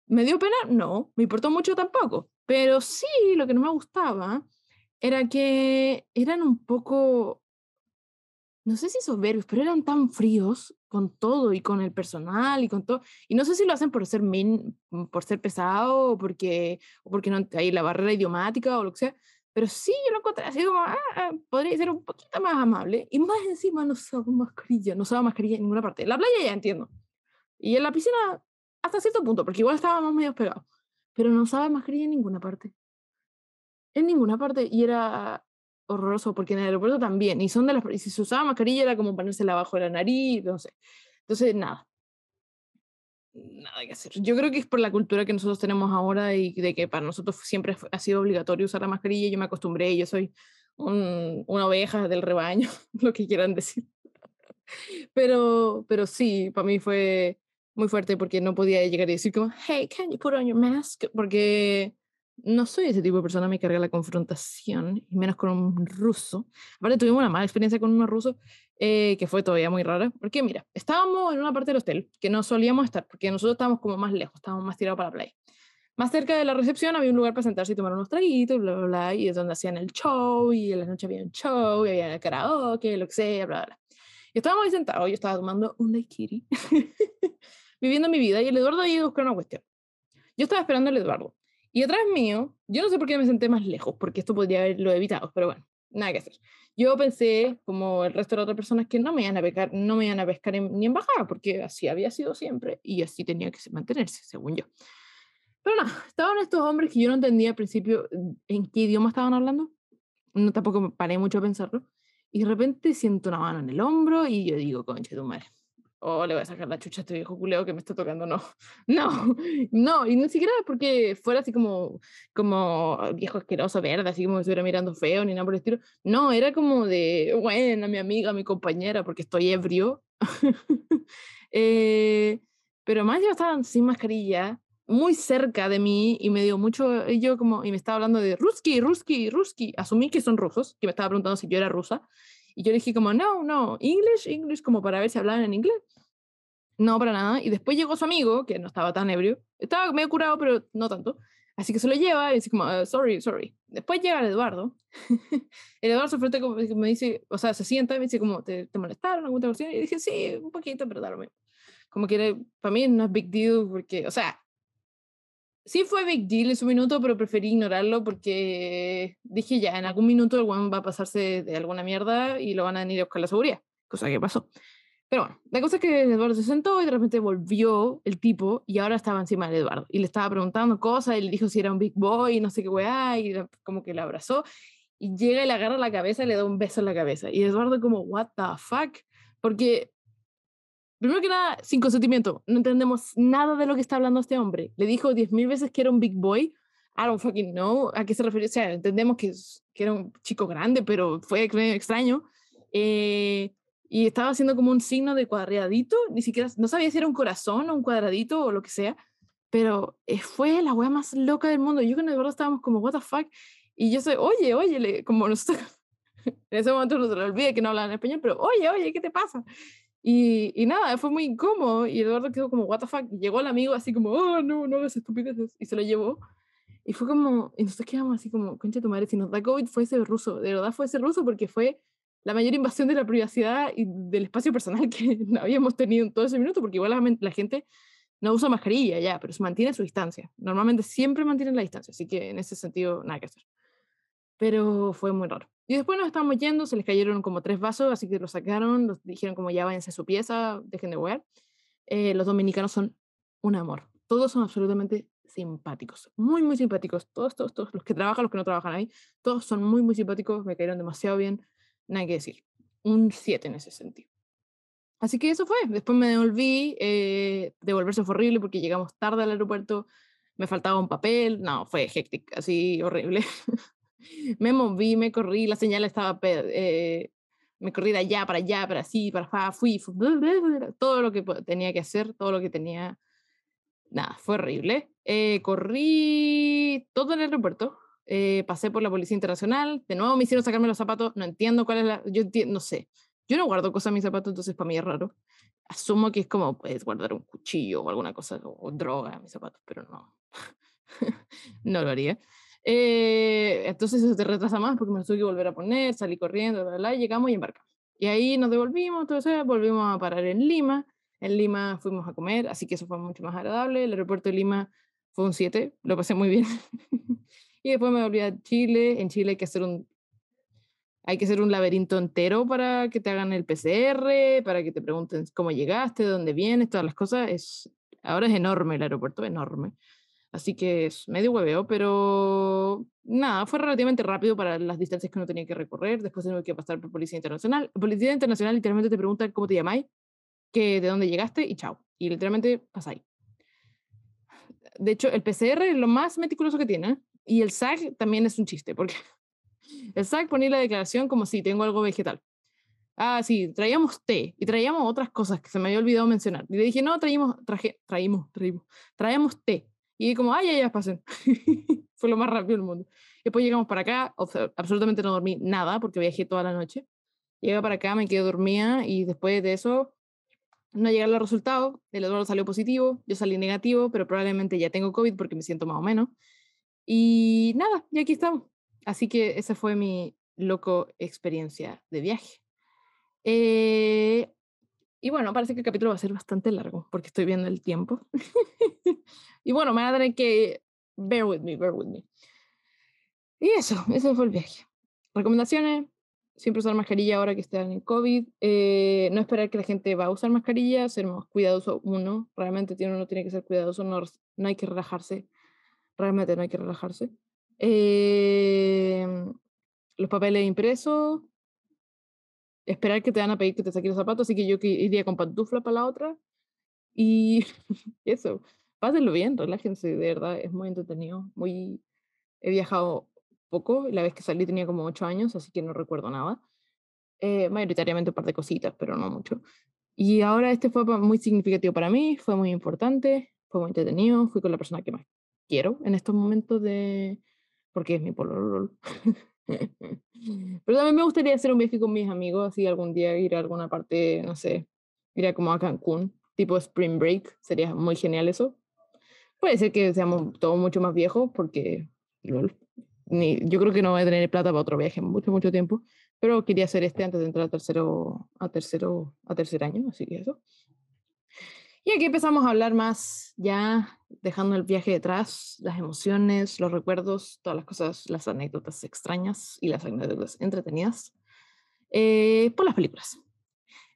me dio pena, no, me importó mucho tampoco, pero sí, lo que no me gustaba era que eran un poco, no sé si soberbios, pero eran tan fríos con todo y con el personal y con todo. Y no sé si lo hacen por ser min, por ser pesado o porque, o porque no hay la barrera idiomática o lo que sea, pero sí, yo lo encontré así como, ah, ah, podría ser un poquito más amable. Y más encima no usaba mascarilla, no usaba mascarilla en ninguna parte. En la playa ya entiendo. Y en la piscina hasta cierto punto, porque igual estábamos medio pegados. Pero no usaba mascarilla en ninguna parte. En ninguna parte. Y era horroroso, porque en el aeropuerto también. Y son de las. Y si se usaba mascarilla era como ponérsela abajo de la nariz, no sé. Entonces, nada. Nada que hacer. Yo creo que es por la cultura que nosotros tenemos ahora y de que para nosotros siempre ha sido obligatorio usar la mascarilla. Yo me acostumbré, yo soy una oveja del rebaño, lo que quieran decir. Pero, pero sí, para mí fue muy fuerte porque no podía llegar y decir como, hey, can you put on your mask? Porque no soy ese tipo de persona, me carga la confrontación, y menos con un ruso. Aparte, tuvimos una mala experiencia con un ruso, eh, que fue todavía muy rara, porque mira, estábamos en una parte del hotel que no solíamos estar, porque nosotros estábamos como más lejos, estábamos más tirados para la playa. Más cerca de la recepción había un lugar para sentarse y tomar unos traguitos, bla, bla, bla, y es donde hacían el show, y en la noche había un show, y había el karaoke, lo que sea, bla, bla. Y estábamos ahí sentados, yo estaba tomando un daiquiri, viviendo mi vida, y el Eduardo ahí buscar una cuestión. Yo estaba esperando al Eduardo, y atrás mío, yo no sé por qué me senté más lejos, porque esto podría haberlo evitado, pero bueno, nada que hacer. Yo pensé, como el resto de otras personas, que no me iban a pescar, no me iban a pescar ni en bajada, porque así había sido siempre, y así tenía que mantenerse, según yo. Pero no, estaban estos hombres que yo no entendía al principio mm, en qué idioma estaban hablando. No tampoco me paré mucho a pensarlo. Y de repente siento una mano en el hombro y yo digo, concha tu madre. Oh, le voy a sacar la chucha a este viejo culeo que me está tocando. No, no, no. Y ni siquiera porque fuera así como, como viejo asqueroso, verde, así como que estuviera mirando feo ni nada por el estilo. No, era como de, bueno, mi amiga, mi compañera, porque estoy ebrio. eh, pero más yo estaban sin mascarilla muy cerca de mí y me dio mucho, y yo como, y me estaba hablando de Ruski, Ruski, Ruski. Asumí que son rusos, que me estaba preguntando si yo era rusa. Y yo dije como, no, no, English, English, como para ver si hablaban en inglés. No, para nada. Y después llegó su amigo, que no estaba tan ebrio. Estaba medio curado, pero no tanto. Así que se lo lleva y dice como, ah, sorry, sorry. Después llega el Eduardo. el Eduardo se frente como me dice, o sea, se sienta y me dice como, ¿te, te molestaron alguna cuestión? Y dije, sí, un poquito, pero da lo mismo. Como que para mí no es big deal porque, o sea, Sí fue big deal en su minuto, pero preferí ignorarlo porque dije ya, en algún minuto el one va a pasarse de alguna mierda y lo van a venir a buscar la seguridad, cosa que pasó. Pero bueno, la cosa es que Eduardo se sentó y de repente volvió el tipo y ahora estaba encima de Eduardo y le estaba preguntando cosas y le dijo si era un big boy no sé qué weá y como que le abrazó y llega y le agarra la cabeza y le da un beso en la cabeza y Eduardo como, what the fuck, porque Primero que nada, sin consentimiento. No entendemos nada de lo que está hablando este hombre. Le dijo diez mil veces que era un big boy. I don't fucking know a qué se refiere. O sea, entendemos que, que era un chico grande, pero fue extraño. Eh, y estaba haciendo como un signo de cuadradito. Ni siquiera, no sabía si era un corazón o un cuadradito o lo que sea. Pero eh, fue la wea más loca del mundo. Yo con Eduardo estábamos como, what the fuck. Y yo soy, oye, oye, como nosotros. en ese momento no se le olvide que no hablan español, pero oye, oye, ¿qué te pasa? Y, y, nada, fue muy incómodo y Eduardo quedó como, what the fuck, y llegó el amigo así como, oh, no, no hagas estupideces, y se lo llevó. Y fue como, y nosotros quedamos así como, concha tu madre, si nos da COVID fue ese ruso, de verdad fue ese ruso porque fue la mayor invasión de la privacidad y del espacio personal que habíamos tenido en todo ese minuto, porque igual la, la gente no usa mascarilla ya, pero se mantiene su distancia. Normalmente siempre mantienen la distancia, así que en ese sentido nada que hacer. Pero fue muy raro. Y después nos estábamos yendo, se les cayeron como tres vasos, así que los sacaron, los dijeron como ya váyanse a su pieza, dejen de jugar. Eh, los dominicanos son un amor. Todos son absolutamente simpáticos, muy, muy simpáticos. Todos, todos, todos, los que trabajan, los que no trabajan ahí, todos son muy, muy simpáticos, me cayeron demasiado bien, nada que decir. Un 7 en ese sentido. Así que eso fue. Después me devolví, eh, devolverse fue horrible porque llegamos tarde al aeropuerto, me faltaba un papel, no, fue hectic, así horrible. me moví, me corrí, la señal estaba, eh, me corrí de allá para allá, para así, para allá, fui, todo lo que tenía que hacer, todo lo que tenía, nada, fue horrible. Eh, corrí todo el aeropuerto, eh, pasé por la Policía Internacional, de nuevo me hicieron sacarme los zapatos, no entiendo cuál es la, yo no sé, yo no guardo cosas en mis zapatos, entonces para mí es raro. Asumo que es como, puedes guardar un cuchillo o alguna cosa, o, o droga en mis zapatos, pero no, no lo haría. Eh, entonces eso te retrasa más porque me tuve que volver a poner, salí corriendo, bla, bla, llegamos y embarcamos. Y ahí nos devolvimos, entonces volvimos a parar en Lima. En Lima fuimos a comer, así que eso fue mucho más agradable. El aeropuerto de Lima fue un 7, lo pasé muy bien. y después me volví a Chile. En Chile hay que hacer un hay que hacer un laberinto entero para que te hagan el PCR, para que te pregunten cómo llegaste, dónde vienes, todas las cosas. Es, ahora es enorme el aeropuerto, enorme. Así que es medio hueveo, pero nada, fue relativamente rápido para las distancias que uno tenía que recorrer. Después tuve que pasar por Policía Internacional. Policía Internacional literalmente te pregunta cómo te llamáis, que de dónde llegaste y chao. Y literalmente pasáis. de hecho, el PCR es lo más meticuloso que tiene. Y el SAG también es un chiste, porque el SAG ponía la declaración como si tengo algo vegetal. Ah, sí, traíamos té y traíamos otras cosas que se me había olvidado mencionar. Y le dije, no, traímos, traje, traímos, traímos, traíamos té. Y como, ay, ya, ya, pasen. Fue lo más rápido del mundo. Después llegamos para acá, absolutamente no dormí nada porque viajé toda la noche. Llegué para acá, me quedé dormida y después de eso no llegaron los resultados. El Eduardo salió positivo, yo salí negativo, pero probablemente ya tengo COVID porque me siento más o menos. Y nada, y aquí estamos. Así que esa fue mi loco experiencia de viaje. Eh, y bueno, parece que el capítulo va a ser bastante largo porque estoy viendo el tiempo. y bueno, me va a tener que bear with me, bear with me. Y eso, eso fue el viaje. Recomendaciones, siempre usar mascarilla ahora que están en COVID. Eh, no esperar que la gente va a usar mascarilla, ser más cuidadoso uno. Realmente uno tiene que ser cuidadoso, no, no hay que relajarse. Realmente no hay que relajarse. Eh, los papeles impresos. Esperar que te van a pedir que te saques los zapatos, así que yo iría con pantufla para la otra. Y eso, pásenlo bien, relájense, de verdad, es muy entretenido. Muy... He viajado poco. La vez que salí tenía como ocho años, así que no recuerdo nada. Eh, mayoritariamente un par de cositas, pero no mucho. Y ahora este fue muy significativo para mí, fue muy importante, fue muy entretenido, fui con la persona que más quiero en estos momentos de... porque es mi pololo. pero también me gustaría hacer un viaje con mis amigos, así algún día ir a alguna parte, no sé, ir a como a Cancún, tipo Spring Break, sería muy genial eso. Puede ser que seamos todos mucho más viejos porque, lol, yo creo que no voy a tener plata para otro viaje en mucho, mucho tiempo, pero quería hacer este antes de entrar a tercero, a tercero, a tercer año, así que eso. Y aquí empezamos a hablar más, ya dejando el viaje detrás, las emociones, los recuerdos, todas las cosas, las anécdotas extrañas y las anécdotas entretenidas eh, por las películas.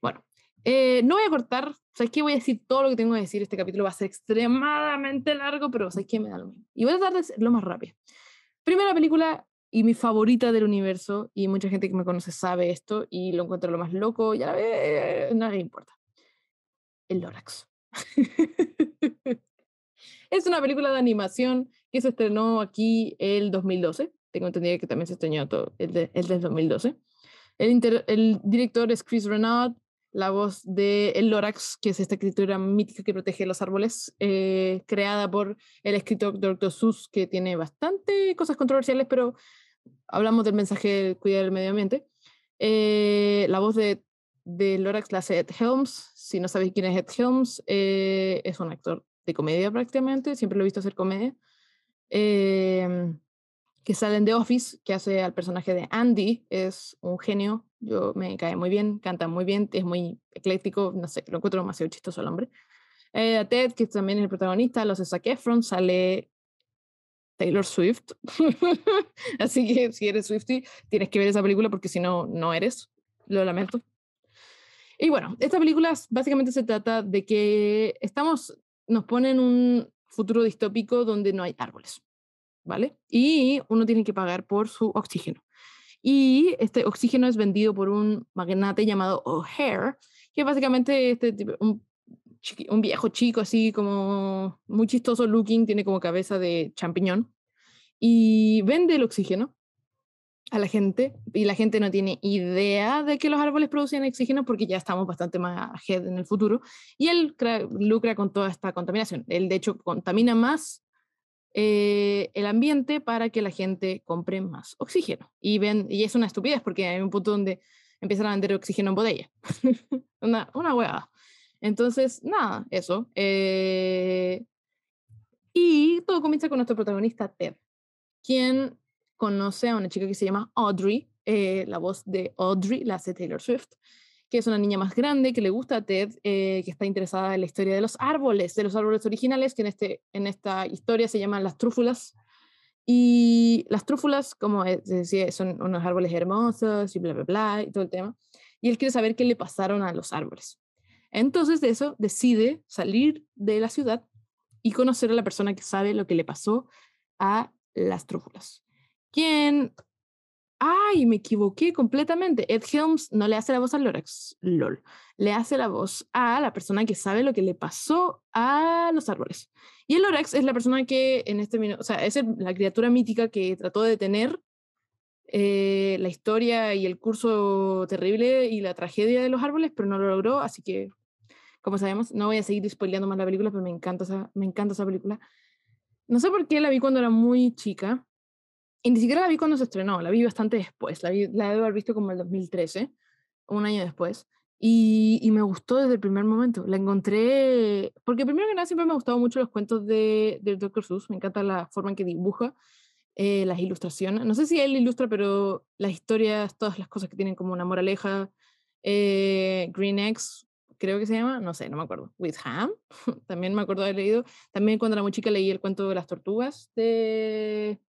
Bueno, eh, no voy a cortar, ¿sabes qué? Voy a decir todo lo que tengo que decir. Este capítulo va a ser extremadamente largo, pero ¿sabes qué? Me da lo mismo. Y voy a tratar de lo más rápido. Primera película y mi favorita del universo, y mucha gente que me conoce sabe esto, y lo encuentro lo más loco, ya la ve, eh, nadie importa. El Lorax. es una película de animación que se estrenó aquí el 2012. Tengo entendido que también se estrenó todo, el, de, el del 2012. El, director es Chris Renaud, la voz de El Lorax, que es esta escritura mítica que protege los árboles, eh, creada por el escritor Dr. Seuss, que tiene bastante cosas controversiales, pero hablamos del mensaje de cuidar el medio ambiente. Eh, la voz de, de Lorax la hace Ed Helms. Si no sabéis quién es Ed Helms, eh, es un actor de comedia prácticamente, siempre lo he visto hacer comedia. Em, que sale en The Office, que hace al personaje de Andy, es un genio, yo me cae muy bien, canta muy bien, es muy ecléctico, no sé, lo encuentro demasiado chistoso el hombre. Eh, Ted, que también es el protagonista, los de Zac Efron, sale Taylor Swift. Así que si eres Swifty, tienes que ver esa película porque si no, no eres. Lo lamento. Y bueno, esta película básicamente se trata de que estamos, nos ponen un futuro distópico donde no hay árboles. ¿vale? Y uno tiene que pagar por su oxígeno. Y este oxígeno es vendido por un magnate llamado O'Hare, que básicamente este tipo, un, un, viejo chico así como muy chistoso looking, tiene como cabeza de champiñón y vende el oxígeno a la gente y la gente no tiene idea de que los árboles producen oxígeno porque ya estamos bastante más ahead en el futuro y él lucra con toda esta contaminación. Él de hecho contamina más eh, el ambiente para que la gente compre más oxígeno. Y, ven, y es una estupidez porque hay un punto donde empiezan a vender oxígeno en botella. una, una hueá. Entonces, nada, eso. Eh, y todo comienza con nuestro protagonista Ted, quien conoce a una chica que se llama Audrey, eh, la voz de Audrey la hace Taylor Swift, que es una niña más grande, que le gusta a Ted, eh, que está interesada en la historia de los árboles, de los árboles originales, que en, este, en esta historia se llaman las trúfulas. Y las trúfulas, como decía, son unos árboles hermosos y bla, bla, bla, y todo el tema. Y él quiere saber qué le pasaron a los árboles. Entonces de eso decide salir de la ciudad y conocer a la persona que sabe lo que le pasó a las trúfulas. Quien ¡Ay! Me equivoqué completamente. Ed Helms no le hace la voz al Lorax, LOL. Le hace la voz a la persona que sabe lo que le pasó a los árboles. Y el Lorax es la persona que en este minuto, o sea, es la criatura mítica que trató de detener eh, la historia y el curso terrible y la tragedia de los árboles, pero no lo logró, así que, como sabemos, no voy a seguir spoileando más la película, pero me encanta me encanta esa película. No sé por qué la vi cuando era muy chica, y ni siquiera la vi cuando se estrenó, la vi bastante después, la, vi, la debo haber visto como el 2013, un año después. Y, me gustó desde el primer momento. La encontré, porque primero que nada siempre me han gustado mucho los cuentos de, de Dr. Seuss, me encanta la forma en que dibuja, eh, las ilustraciones. No sé si él ilustra, pero las historias, todas las cosas que tienen como una moraleja. Eh, Green Eggs, creo que se llama, no sé, no me acuerdo. With Ham, también me acuerdo de haber leído. También cuando era muy chica leí el cuento de las tortugas de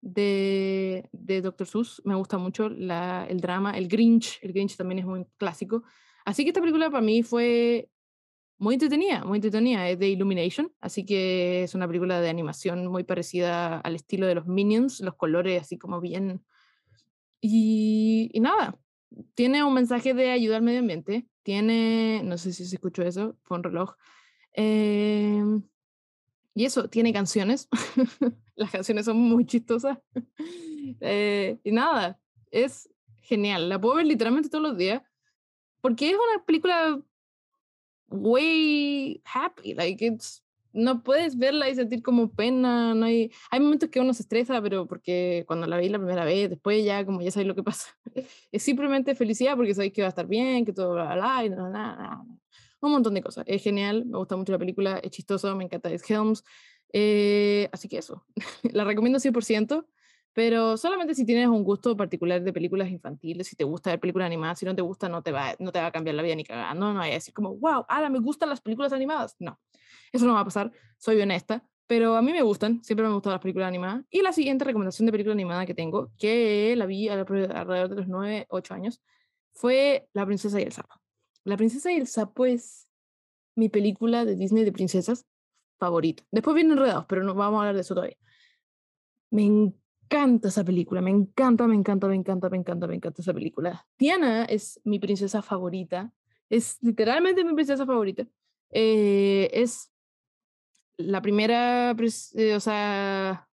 de, de Dr. Seuss. Me gusta mucho la, el drama, el Grinch. El Grinch también es muy clásico. Así que esta película para mí fue muy entretenida, muy entretenida. Es de Illumination, así que es una película de animación muy parecida al estilo de los Minions, los colores así como bien. Y, y nada, tiene un mensaje de ayuda al medio ambiente. Tiene, no sé si se escuchó eso, fue un reloj. Eh, y eso, tiene canciones. Las canciones son muy chistosas. Eh, y nada, es genial. La puedo ver literalmente todos los días. Porque es una película way happy. Like it's, no puedes verla y sentir como pena. No hay, hay momentos que uno se estresa, pero porque cuando la vi la primera vez, después ya como ya sabes lo que pasa. Es simplemente felicidad porque sabéis que va a estar bien, que todo va a y nada, nada un montón de cosas. Es genial, me gusta mucho la película, es chistoso, me encanta Ed Helms. Eh, así que eso, la recomiendo 100%, pero solamente si tienes un gusto particular de películas infantiles, si te gusta ver películas animadas, si no te gusta, no te va, no te va a cambiar la vida ni cagando, no vaya a decir como, wow, ahora me gustan las películas animadas. No, eso no va a pasar, soy honesta, pero a mí me gustan, siempre me han gustado las películas animadas. Y la siguiente recomendación de película animada que tengo, que la vi alrededor de los 9, 8 años, fue La princesa y el sapo. La princesa y el sapo es mi película de Disney de princesas favorita. Después vienen enredados, pero no vamos a hablar de eso todavía. Me encanta esa película, me encanta, me encanta, me encanta, me encanta, me encanta esa película. Tiana es mi princesa favorita, es literalmente mi princesa favorita. Eh, es la primera, eh, o sea,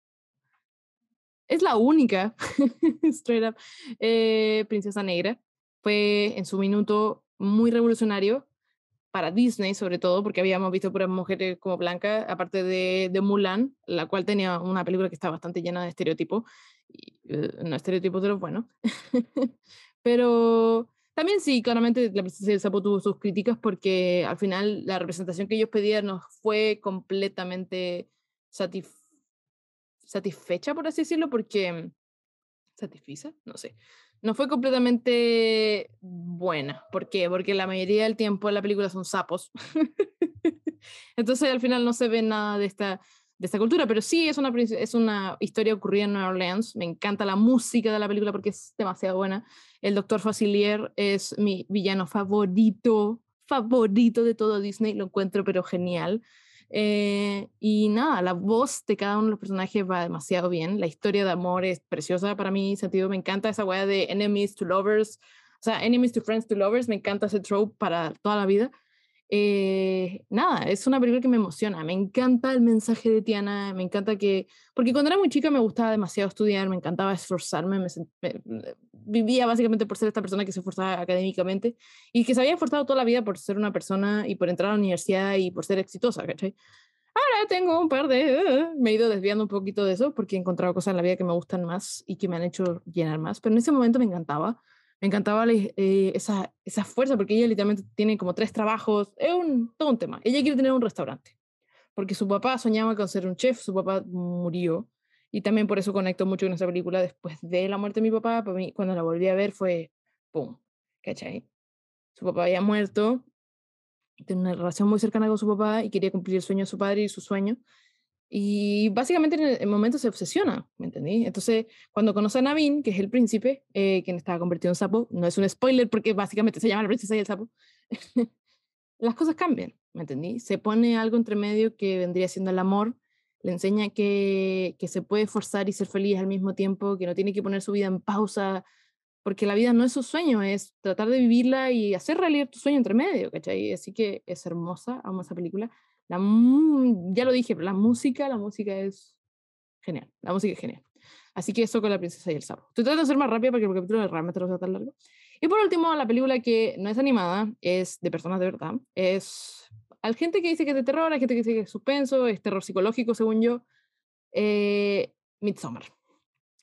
es la única, straight up, eh, princesa negra. Fue en su minuto muy revolucionario para Disney, sobre todo, porque habíamos visto puras mujeres como Blanca, aparte de, de, Mulan, la cual tenía una película que está bastante llena de estereotipos, uh, no estereotipos de los buenos. Pero también sí, claramente la princesa del sapo tuvo sus críticas porque al final la representación que ellos pedían no fue completamente satisf satisfecha, por así decirlo, porque... ¿Satisfiza? No sé no fue completamente buena. ¿Por qué? Porque la mayoría del tiempo en la película son sapos. Entonces al final no se ve nada de esta, de esta cultura, pero sí es una, es una historia ocurrida en Nueva Orleans. Me encanta la música de la película porque es demasiado buena. El doctor Facilier es mi villano favorito, favorito de todo Disney. Lo encuentro pero genial. Eh, y nada, la voz de cada uno de los personajes va demasiado bien. La historia de amor es preciosa para mí, sentido. Me encanta esa weá de enemies to lovers, o sea, enemies to friends to lovers. Me encanta ese trope para toda la vida. Eh, nada, es una película que me emociona. Me encanta el mensaje de Tiana. Me encanta que. Porque cuando era muy chica me gustaba demasiado estudiar, me encantaba esforzarme. Me, me, vivía básicamente por ser esta persona que se esforzaba académicamente y que se había esforzado toda la vida por ser una persona y por entrar a la universidad y por ser exitosa, ¿cachai? Ahora tengo un par de... Uh, me he ido desviando un poquito de eso porque he encontrado cosas en la vida que me gustan más y que me han hecho llenar más, pero en ese momento me encantaba. Me encantaba eh, esa, esa fuerza porque ella literalmente tiene como tres trabajos. Es un, todo un tema. Ella quiere tener un restaurante porque su papá soñaba con ser un chef, su papá murió y también por eso conecto mucho con esa película después de la muerte de mi papá. Para mí, cuando la volví a ver fue, ¡pum! ¿Cachai? Su papá había muerto, tenía una relación muy cercana con su papá y quería cumplir el sueño de su padre y su sueño. Y básicamente en el momento se obsesiona, ¿me entendí? Entonces, cuando conoce a Navin, que es el príncipe, eh, quien estaba convertido en sapo, no es un spoiler porque básicamente se llama la princesa y el sapo, las cosas cambian, ¿me entendí? Se pone algo entre medio que vendría siendo el amor, le enseña que, que se puede forzar y ser feliz al mismo tiempo, que no tiene que poner su vida en pausa, porque la vida no es su sueño, es tratar de vivirla y hacer realidad tu sueño entre medio, ¿cachai? Así que es hermosa, amo esa película. La, ya lo dije, pero la música, la música es genial, la música es genial. Así que eso con la princesa y el sapo. Estoy tratando de ser más rápida porque el capítulo realmente no sea tan largo. Y por último, la película que no es animada, es de personas de verdad, es hay gente que dice que es de terror, hay gente que dice que es suspenso, es terror psicológico, según yo. Eh, Midsommar.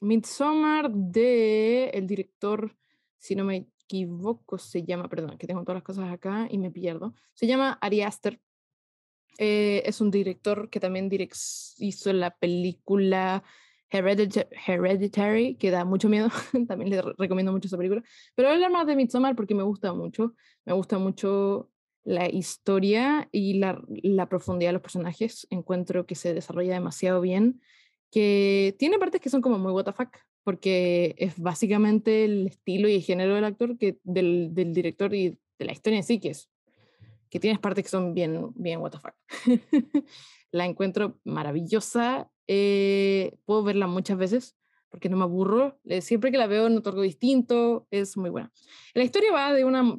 Midsommar de el director, si no me equivoco, se llama, perdón, que tengo todas las cosas acá y me pierdo. Se llama Ari Aster. Eh, es un director que también hizo la película Hereditary, que da mucho miedo. también le recomiendo mucho esa película. Pero voy a hablar más de Midsommar porque me gusta mucho. Me gusta mucho la historia y la, profundidad de los personajes. Encuentro que se desarrolla demasiado bien, que tiene partes que son como muy what porque es básicamente el estilo y el género del actor, del director y de la historia en sí, que es que tienes partes que son bien, bien what la encuentro maravillosa, eh, puedo verla muchas veces porque no me aburro, eh, siempre que la veo noto algo distinto, es muy buena. La historia va de una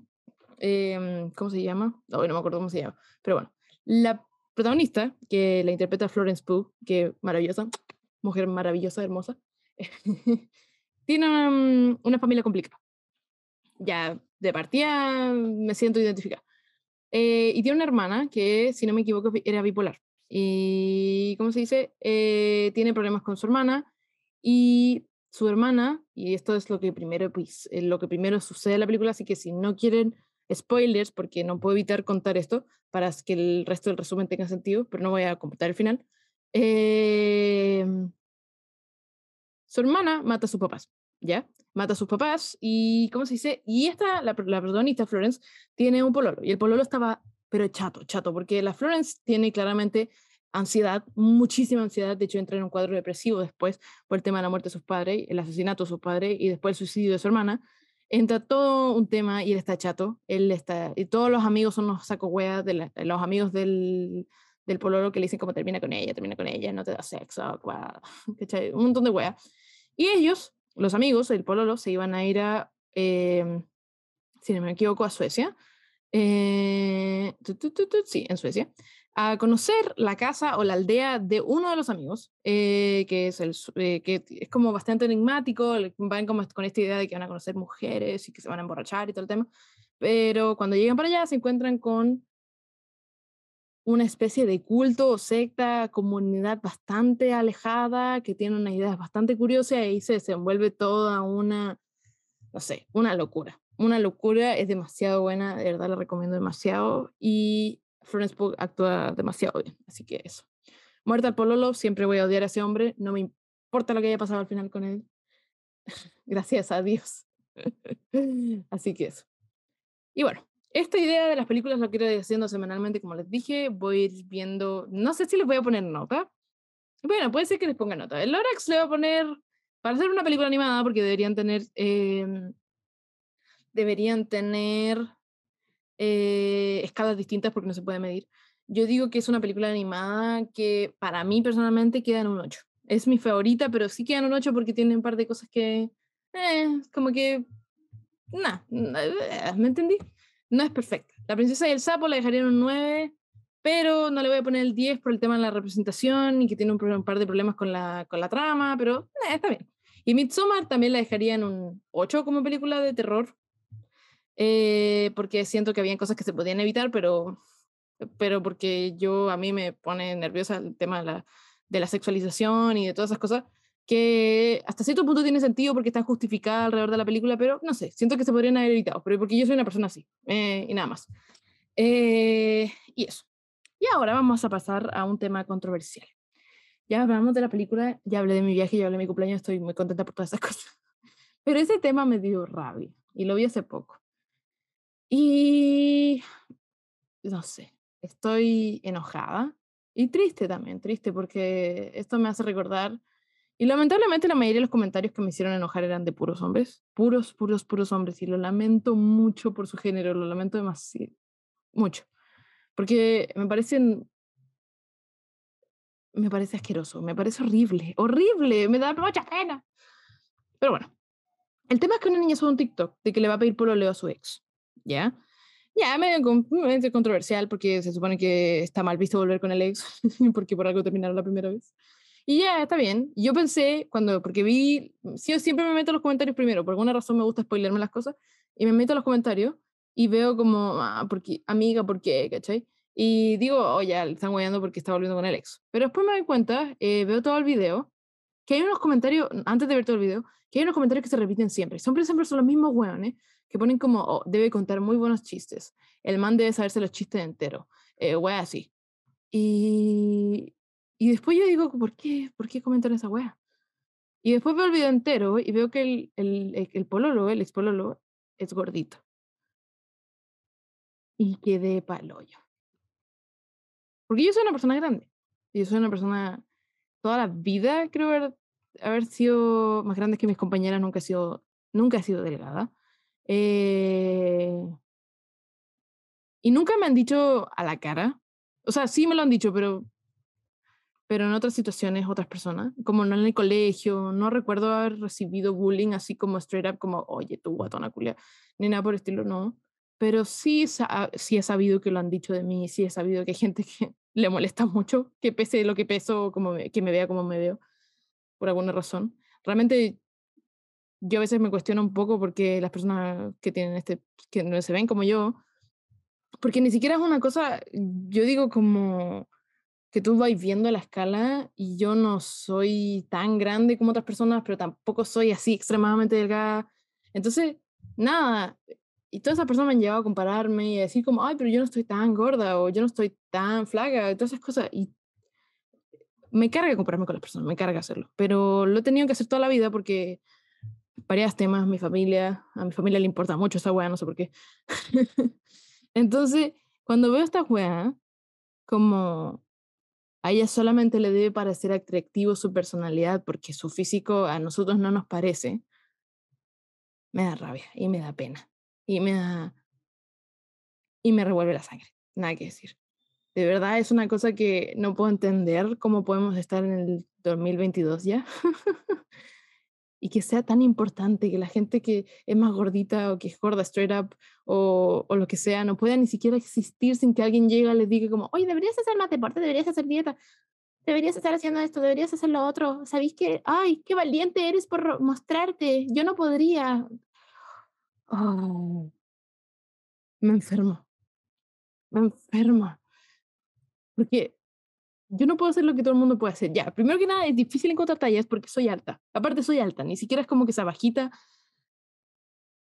Em, ¿cómo se llama? No, no me acuerdo cómo se llama, pero bueno, la protagonista, que la interpreta Florence Pugh, que maravillosa, mujer maravillosa, hermosa, tiene mm, una, familia complicada. Ya de partida me siento identificada. Eh, y tiene una hermana que, si no me equivoco, era bipolar. Y, ¿cómo se dice? Eh, tiene problemas con su hermana y su hermana, y esto es lo que primero, pues, eh, lo que primero sucede en la película, así que si no quieren spoilers, porque no puedo evitar contar esto para que el resto del resumen tenga sentido, pero no voy a contar el final. Em, su hermana mata a sus papás, ¿ya? Mata a sus papás y, ¿cómo se dice? Y esta, la, la protagonista, Florence, tiene un pololo y el pololo estaba, pero chato, chato, porque la Florence tiene claramente ansiedad, muchísima ansiedad, de hecho entra en un cuadro depresivo después por el tema de la muerte de sus padres, el asesinato de sus padres y después el suicidio de su hermana entra todo un tema y él está chato, él está, y todos los amigos son unos saco hueas de, los amigos del, del pololo que le dicen como termina con ella, termina con ella, no te da sexo, un montón de weas. Y ellos, los amigos, el pololo, se iban a ir a, eh, si no me equivoco, a Suecia. Eh, sí, en Suecia a conocer la casa o la aldea de uno de los amigos, eh, que, es el, eh, que es como bastante enigmático, van como con esta idea de que van a conocer mujeres y que se van a emborrachar y todo el tema, pero cuando llegan para allá se encuentran con una especie de culto o secta, comunidad bastante alejada, que tiene una idea bastante curiosa y ahí se desenvuelve toda una, no sé, una locura. Una locura, es demasiado buena, de verdad la recomiendo demasiado. Y Florence Pugh actúa demasiado bien, así que eso. Muerta al pololo, siempre voy a odiar a ese hombre, no me importa lo que haya pasado al final con él. Gracias a Dios. así que eso. Y bueno, esta idea de las películas lo quiero ir haciendo semanalmente, como les dije, voy a ir viendo, no sé si les voy a poner nota. Bueno, puede ser que les ponga nota. El Lorax le voy a poner, para hacer una película animada, porque deberían tener, eh, deberían tener eh, escalas distintas porque no se puede medir. Yo digo que es una película animada que para mí personalmente queda en un 8. Es mi favorita, pero sí queda en un 8 porque tiene un par de cosas que, eh, como que, nah, eh, ¿me entendí? No es perfecta. La princesa y el sapo la dejaría en un 9, pero no le voy a poner el 10 por el tema de la representación y que tiene un, par de problemas con la, con la trama, pero está bien. Y Midsommar también la dejaría en un 8 como película de terror, eh, porque siento que habían cosas que se podían evitar, pero, pero porque yo a mí me pone nerviosa el tema de la, de la sexualización y de todas esas cosas, que hasta cierto punto tiene sentido porque están justificadas alrededor de la película, pero no sé, siento que se podrían haber evitado, pero porque yo soy una persona así, eh, y nada más. Eh, y eso. Y ahora vamos a pasar a un tema controversial. Ya hablamos de la película, ya hablé de mi viaje, ya hablé de mi cumpleaños, estoy muy contenta por todas esas cosas. Pero ese tema me dio rabia y lo vi hace poco. Y no sé, estoy enojada y triste también, triste porque esto me hace recordar, y lamentablemente la mayoría de los comentarios que me hicieron enojar eran de puros hombres, puros, puros, puros hombres, y lo lamento mucho por su género, lo lamento demasiado, mucho, porque me parecen me parece asqueroso, me parece horrible, horrible, me da mucha pena. Pero bueno, el tema es que una niña sube un TikTok de que le va a pedir pololeo a su ex, ¿ya? Ya, medio controversial porque se supone que está mal visto volver con el ex porque por algo terminaron la primera vez. Y ya, está bien. Yo pensé, cuando, porque vi, yo siempre me meto en los comentarios primero, por alguna razón me gusta spoilerme las cosas, y me meto en los comentarios y veo como, ah, porque, amiga, ¿por qué? ¿Cachai? Y digo, oh, ya, están guayando porque está volviendo con el ex. Pero después me doy cuenta, eh, veo todo el video, que hay unos comentarios, antes de ver todo el video, que hay unos comentarios que se repiten siempre. Siempre, siempre son los mismos hueones que ponen como, oh, debe contar muy buenos chistes. El man debe saberse los chistes enteros. Eh, wea así. Y, y después yo digo, ¿por qué? ¿Por qué comentan esa wea? Y después veo el video entero y veo que el, el, el pololo, el ex pololo, es gordito. Y quedé paloyo. Porque yo soy una persona grande. Yo soy una persona, toda la vida creo haber, haber sido más grande que mis compañeras, nunca he sido, nunca he sido delgada. Eh, y nunca me han dicho a la cara. O sea, sí me lo han dicho, pero, pero en otras situaciones, otras personas, como no en el colegio, no recuerdo haber recibido bullying así como straight up, como, oye, tú guatona culia, ni nada por el estilo, no pero sí, sí he sabido que lo han dicho de mí, sí he sabido que hay gente que le molesta mucho, que pese lo que peso, como que me vea como me veo, por alguna razón. Realmente yo a veces me cuestiono un poco porque las personas que tienen este, que no se ven como yo, porque ni siquiera es una cosa, yo digo como que tú vas viendo la escala y yo no soy tan grande como otras personas, pero tampoco soy así extremadamente delgada. Entonces, nada, y todas esas personas me han llevado a compararme y a decir como, ay, pero yo no estoy tan gorda o yo no estoy tan flaca, y todas esas cosas. Y me carga compararme con las personas, me carga hacerlo. Pero lo he tenido que hacer toda la vida porque varios temas, mi familia, a mi familia le importa mucho esa weá, no sé por qué. Entonces, cuando veo esta weá, como a ella solamente le debe parecer atractivo su personalidad porque su físico a nosotros no nos parece, me da rabia y me da pena y me da, y me revuelve la sangre, nada que decir. De verdad es una cosa que no puedo entender cómo podemos estar en el 2022 ya. y que sea tan importante que la gente que es más gordita o que es gorda straight up o, o, lo que sea no pueda ni siquiera existir sin que alguien llegue y les diga como, oye, deberías hacer más deporte, deberías hacer dieta, deberías estar haciendo esto, deberías hacer lo otro. ¿Sabéis que, ay, qué valiente eres por mostrarte? Yo no podría. Oh, me enfermo. Me enferma. Porque yo no puedo hacer lo que todo el mundo puede hacer. Ya, primero que nada, es difícil encontrar tallas porque soy alta. Aparte, soy alta, ni siquiera es como que esa bajita.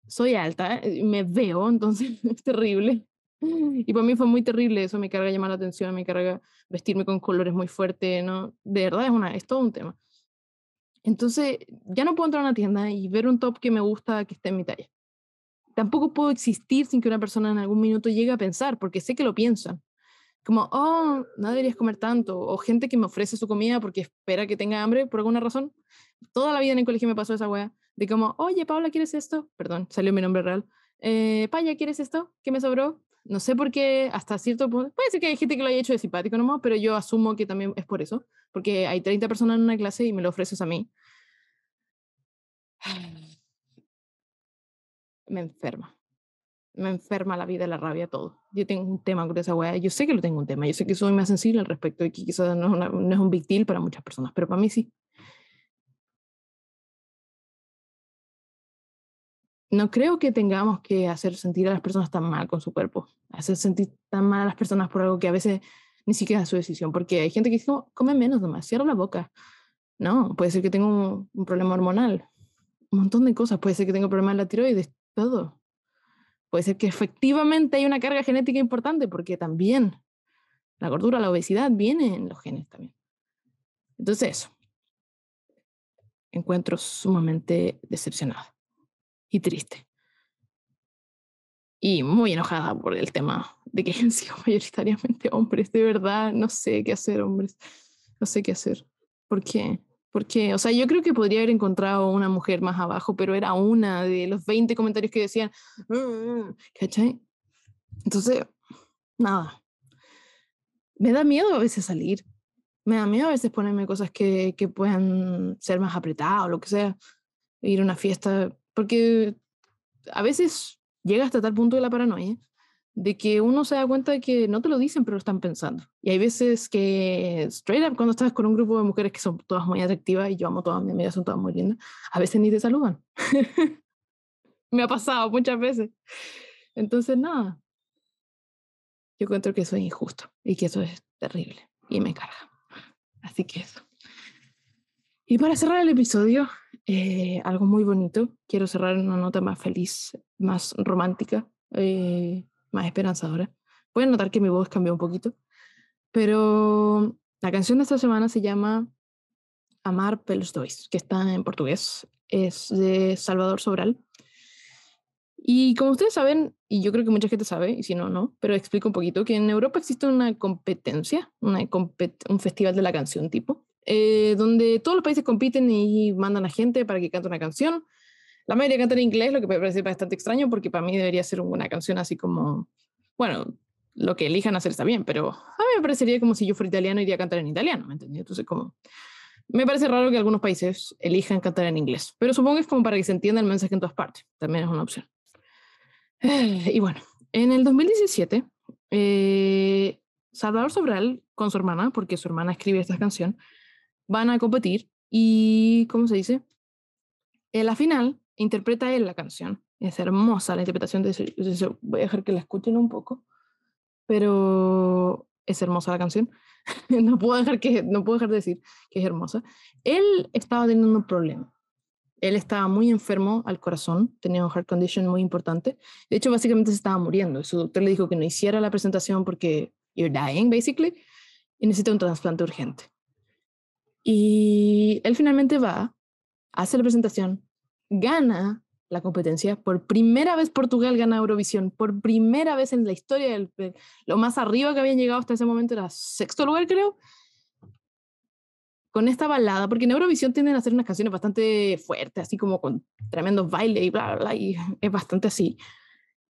Soy alta, eh, me veo, entonces es terrible. Y para mí fue muy terrible eso, me carga llamar la atención, me carga vestirme con colores muy fuertes, ¿no? De verdad es, una, es todo un tema. Entonces, ya no puedo entrar a una tienda y ver un top que me gusta que esté en mi talla tampoco puedo existir sin que una persona en algún minuto llegue a pensar, porque sé que lo piensan. Como, oh, no deberías comer tanto. O gente que me ofrece su comida porque espera que tenga hambre por alguna razón. Toda la vida en el colegio me pasó esa wea. De como, oye, Paula, ¿quieres esto? Perdón, salió mi nombre real. Eh, Paya, ¿quieres esto? ¿Qué me sobró? No sé por qué, hasta cierto punto. Puede ser que hay gente que lo haya hecho de simpático nomás, pero yo asumo que también es por eso. Porque hay 30 personas en una clase y me lo ofreces a mí. me enferma. Me enferma la vida, la rabia, todo. Yo tengo un tema con esa weá. Yo sé que lo tengo un tema. Yo sé que soy más sensible al respecto y que quizás no, no es un big deal para muchas personas, pero para mí sí. No creo que tengamos que hacer sentir a las personas tan mal con su cuerpo, hacer sentir tan mal a las personas por algo que a veces ni siquiera es su decisión, porque hay gente que dice, come menos nomás, cierra la boca. No, puede ser que tenga un, un problema hormonal, un montón de cosas, puede ser que tenga problemas en la tiroides, todo. Puede ser que efectivamente hay una carga genética importante porque también la gordura, la obesidad viene en los genes también. Entonces eso. Encuentro sumamente decepcionada y triste. Y muy enojada por el tema de que han sido mayoritariamente hombres. De verdad, no sé qué hacer, hombres. No sé qué hacer. ¿Por qué? Porque, o sea, yo creo que podría haber encontrado una mujer más abajo, pero era una de los 20 comentarios que decían, mm", ¿cachai? Entonces, nada. Me da miedo a veces salir. me da miedo a veces ponerme cosas que, que puedan ser más apretadas o lo que sea, ir a una fiesta, porque a veces llega hasta tal punto de la paranoia de que uno se da cuenta de que no te lo dicen, pero lo están pensando. Y hay veces que, straight up, cuando estás con un grupo de mujeres que son todas muy atractivas, y yo amo todas mis amigas, son todas muy lindas, a veces ni te saludan. Me ha pasado muchas veces. Entonces, nada. Yo encuentro que eso es injusto y que eso es terrible y me encarga. Así que eso. Y para cerrar el episodio, eh, algo muy bonito. Quiero cerrar en una nota más feliz, más romántica. Eh, más esperanzadora. Pueden notar que mi voz cambió un poquito, pero la canción de esta semana se llama Amar pelos dois, que está en portugués, es de Salvador Sobral. Y como ustedes saben, y yo creo que mucha gente sabe, y si no, no, pero explico un poquito, que en Europa existe una competencia, un festival de la canción tipo, eh, donde todos los países compiten y mandan a gente para que cante una canción. La mayoría canta en inglés, lo que me parece bastante extraño porque para mí debería ser una canción así como, bueno, lo que elijan hacer está bien, pero a mí me parecería como si yo fuera italiano y iría a cantar en italiano, ¿me entendí? Entonces, como, me parece raro que algunos países elijan cantar en inglés, pero supongo que es como para que se entienda el mensaje en todas partes, también es una opción. Y bueno, en el 2017, eh, Salvador Sobral con su hermana, porque su hermana escribe esta canción, van a competir y, ¿cómo se dice? En la final interpreta él la canción. Es hermosa la interpretación de eso. Voy a dejar que la escuchen un poco, pero es hermosa la canción. no, puedo dejar que, no puedo dejar de decir que es hermosa. Él estaba teniendo un problema. Él estaba muy enfermo al corazón, tenía un heart condition muy importante. De hecho, básicamente se estaba muriendo. Su doctor le dijo que no hiciera la presentación porque you're dying, basically, y necesita un trasplante urgente. Y él finalmente va, hace la presentación, gana la competencia. Por primera vez Portugal gana Eurovisión. Por primera vez en la historia, del, lo más arriba que habían llegado hasta ese momento era sexto lugar, creo. Con esta balada, porque en Eurovisión tienden a hacer unas canciones bastante fuertes, así como con tremendos bailes y bla, bla, bla, y es bastante así.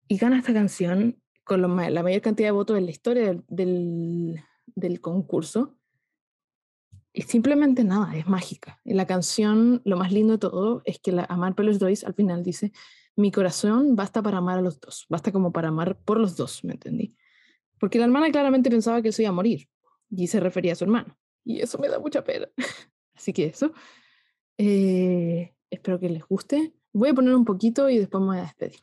Y gana esta canción con la mayor cantidad de votos en la historia del, del concurso y simplemente nada, es mágica. En la canción, lo más lindo de todo es que Amar por los dos al final dice, mi corazón basta para amar a los dos, basta como para amar por los dos, ¿me entendí? Porque la hermana claramente pensaba que él se iba a morir y se refería a su hermano. Y eso me da mucha pena. Así que eso. Eh, espero que les guste. Voy a poner un poquito y después me voy a despedir.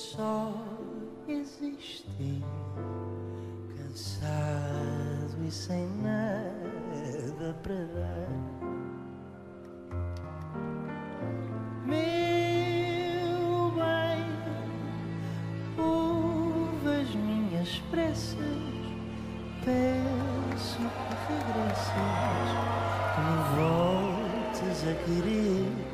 só existir, cansado e sem nada para dar. Meu bem, ouve as minhas pressas, peço que regresses, que me voltes a querer.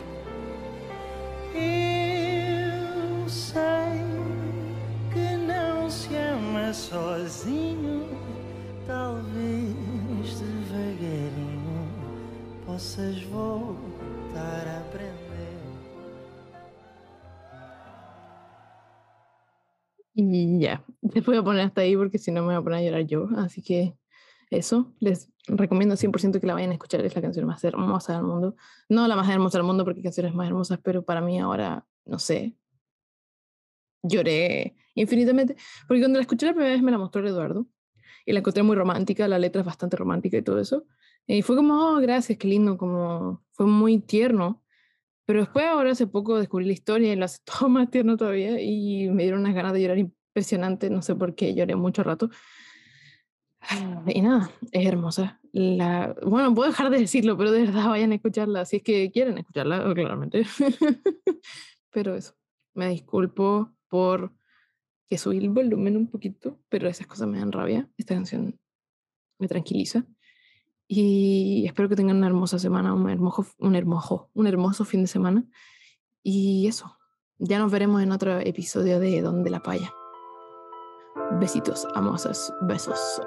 Y ya, les voy a poner hasta ahí porque si no me voy a poner a llorar yo. Así que eso, les recomiendo 100% que la vayan a escuchar. Es la canción más hermosa del mundo. No la más hermosa del mundo porque hay canciones más hermosas, pero para mí ahora, no sé, lloré infinitamente. Porque cuando la escuché la primera vez me la mostró Eduardo y la encontré muy romántica, la letra es bastante romántica y todo eso. Y fue como, oh, gracias, qué lindo, como fue muy tierno. Pero después, ahora hace poco, descubrí la historia y lo hace todo más tierno todavía y me dieron unas ganas de llorar impresionantes, no sé por qué, lloré mucho rato. Y nada, es hermosa. La, bueno, puedo dejar de decirlo, pero de verdad vayan a escucharla, si es que quieren escucharla, claramente. pero eso. Me disculpo por que subí el volumen un poquito, pero esas cosas me dan rabia. Esta canción me tranquiliza. Y espero que tengan una hermosa semana, un hermoso, un un hermoso fin de semana. Y eso, ya nos veremos en otro episodio de Donde la Paya. Besitos, amosos, besos.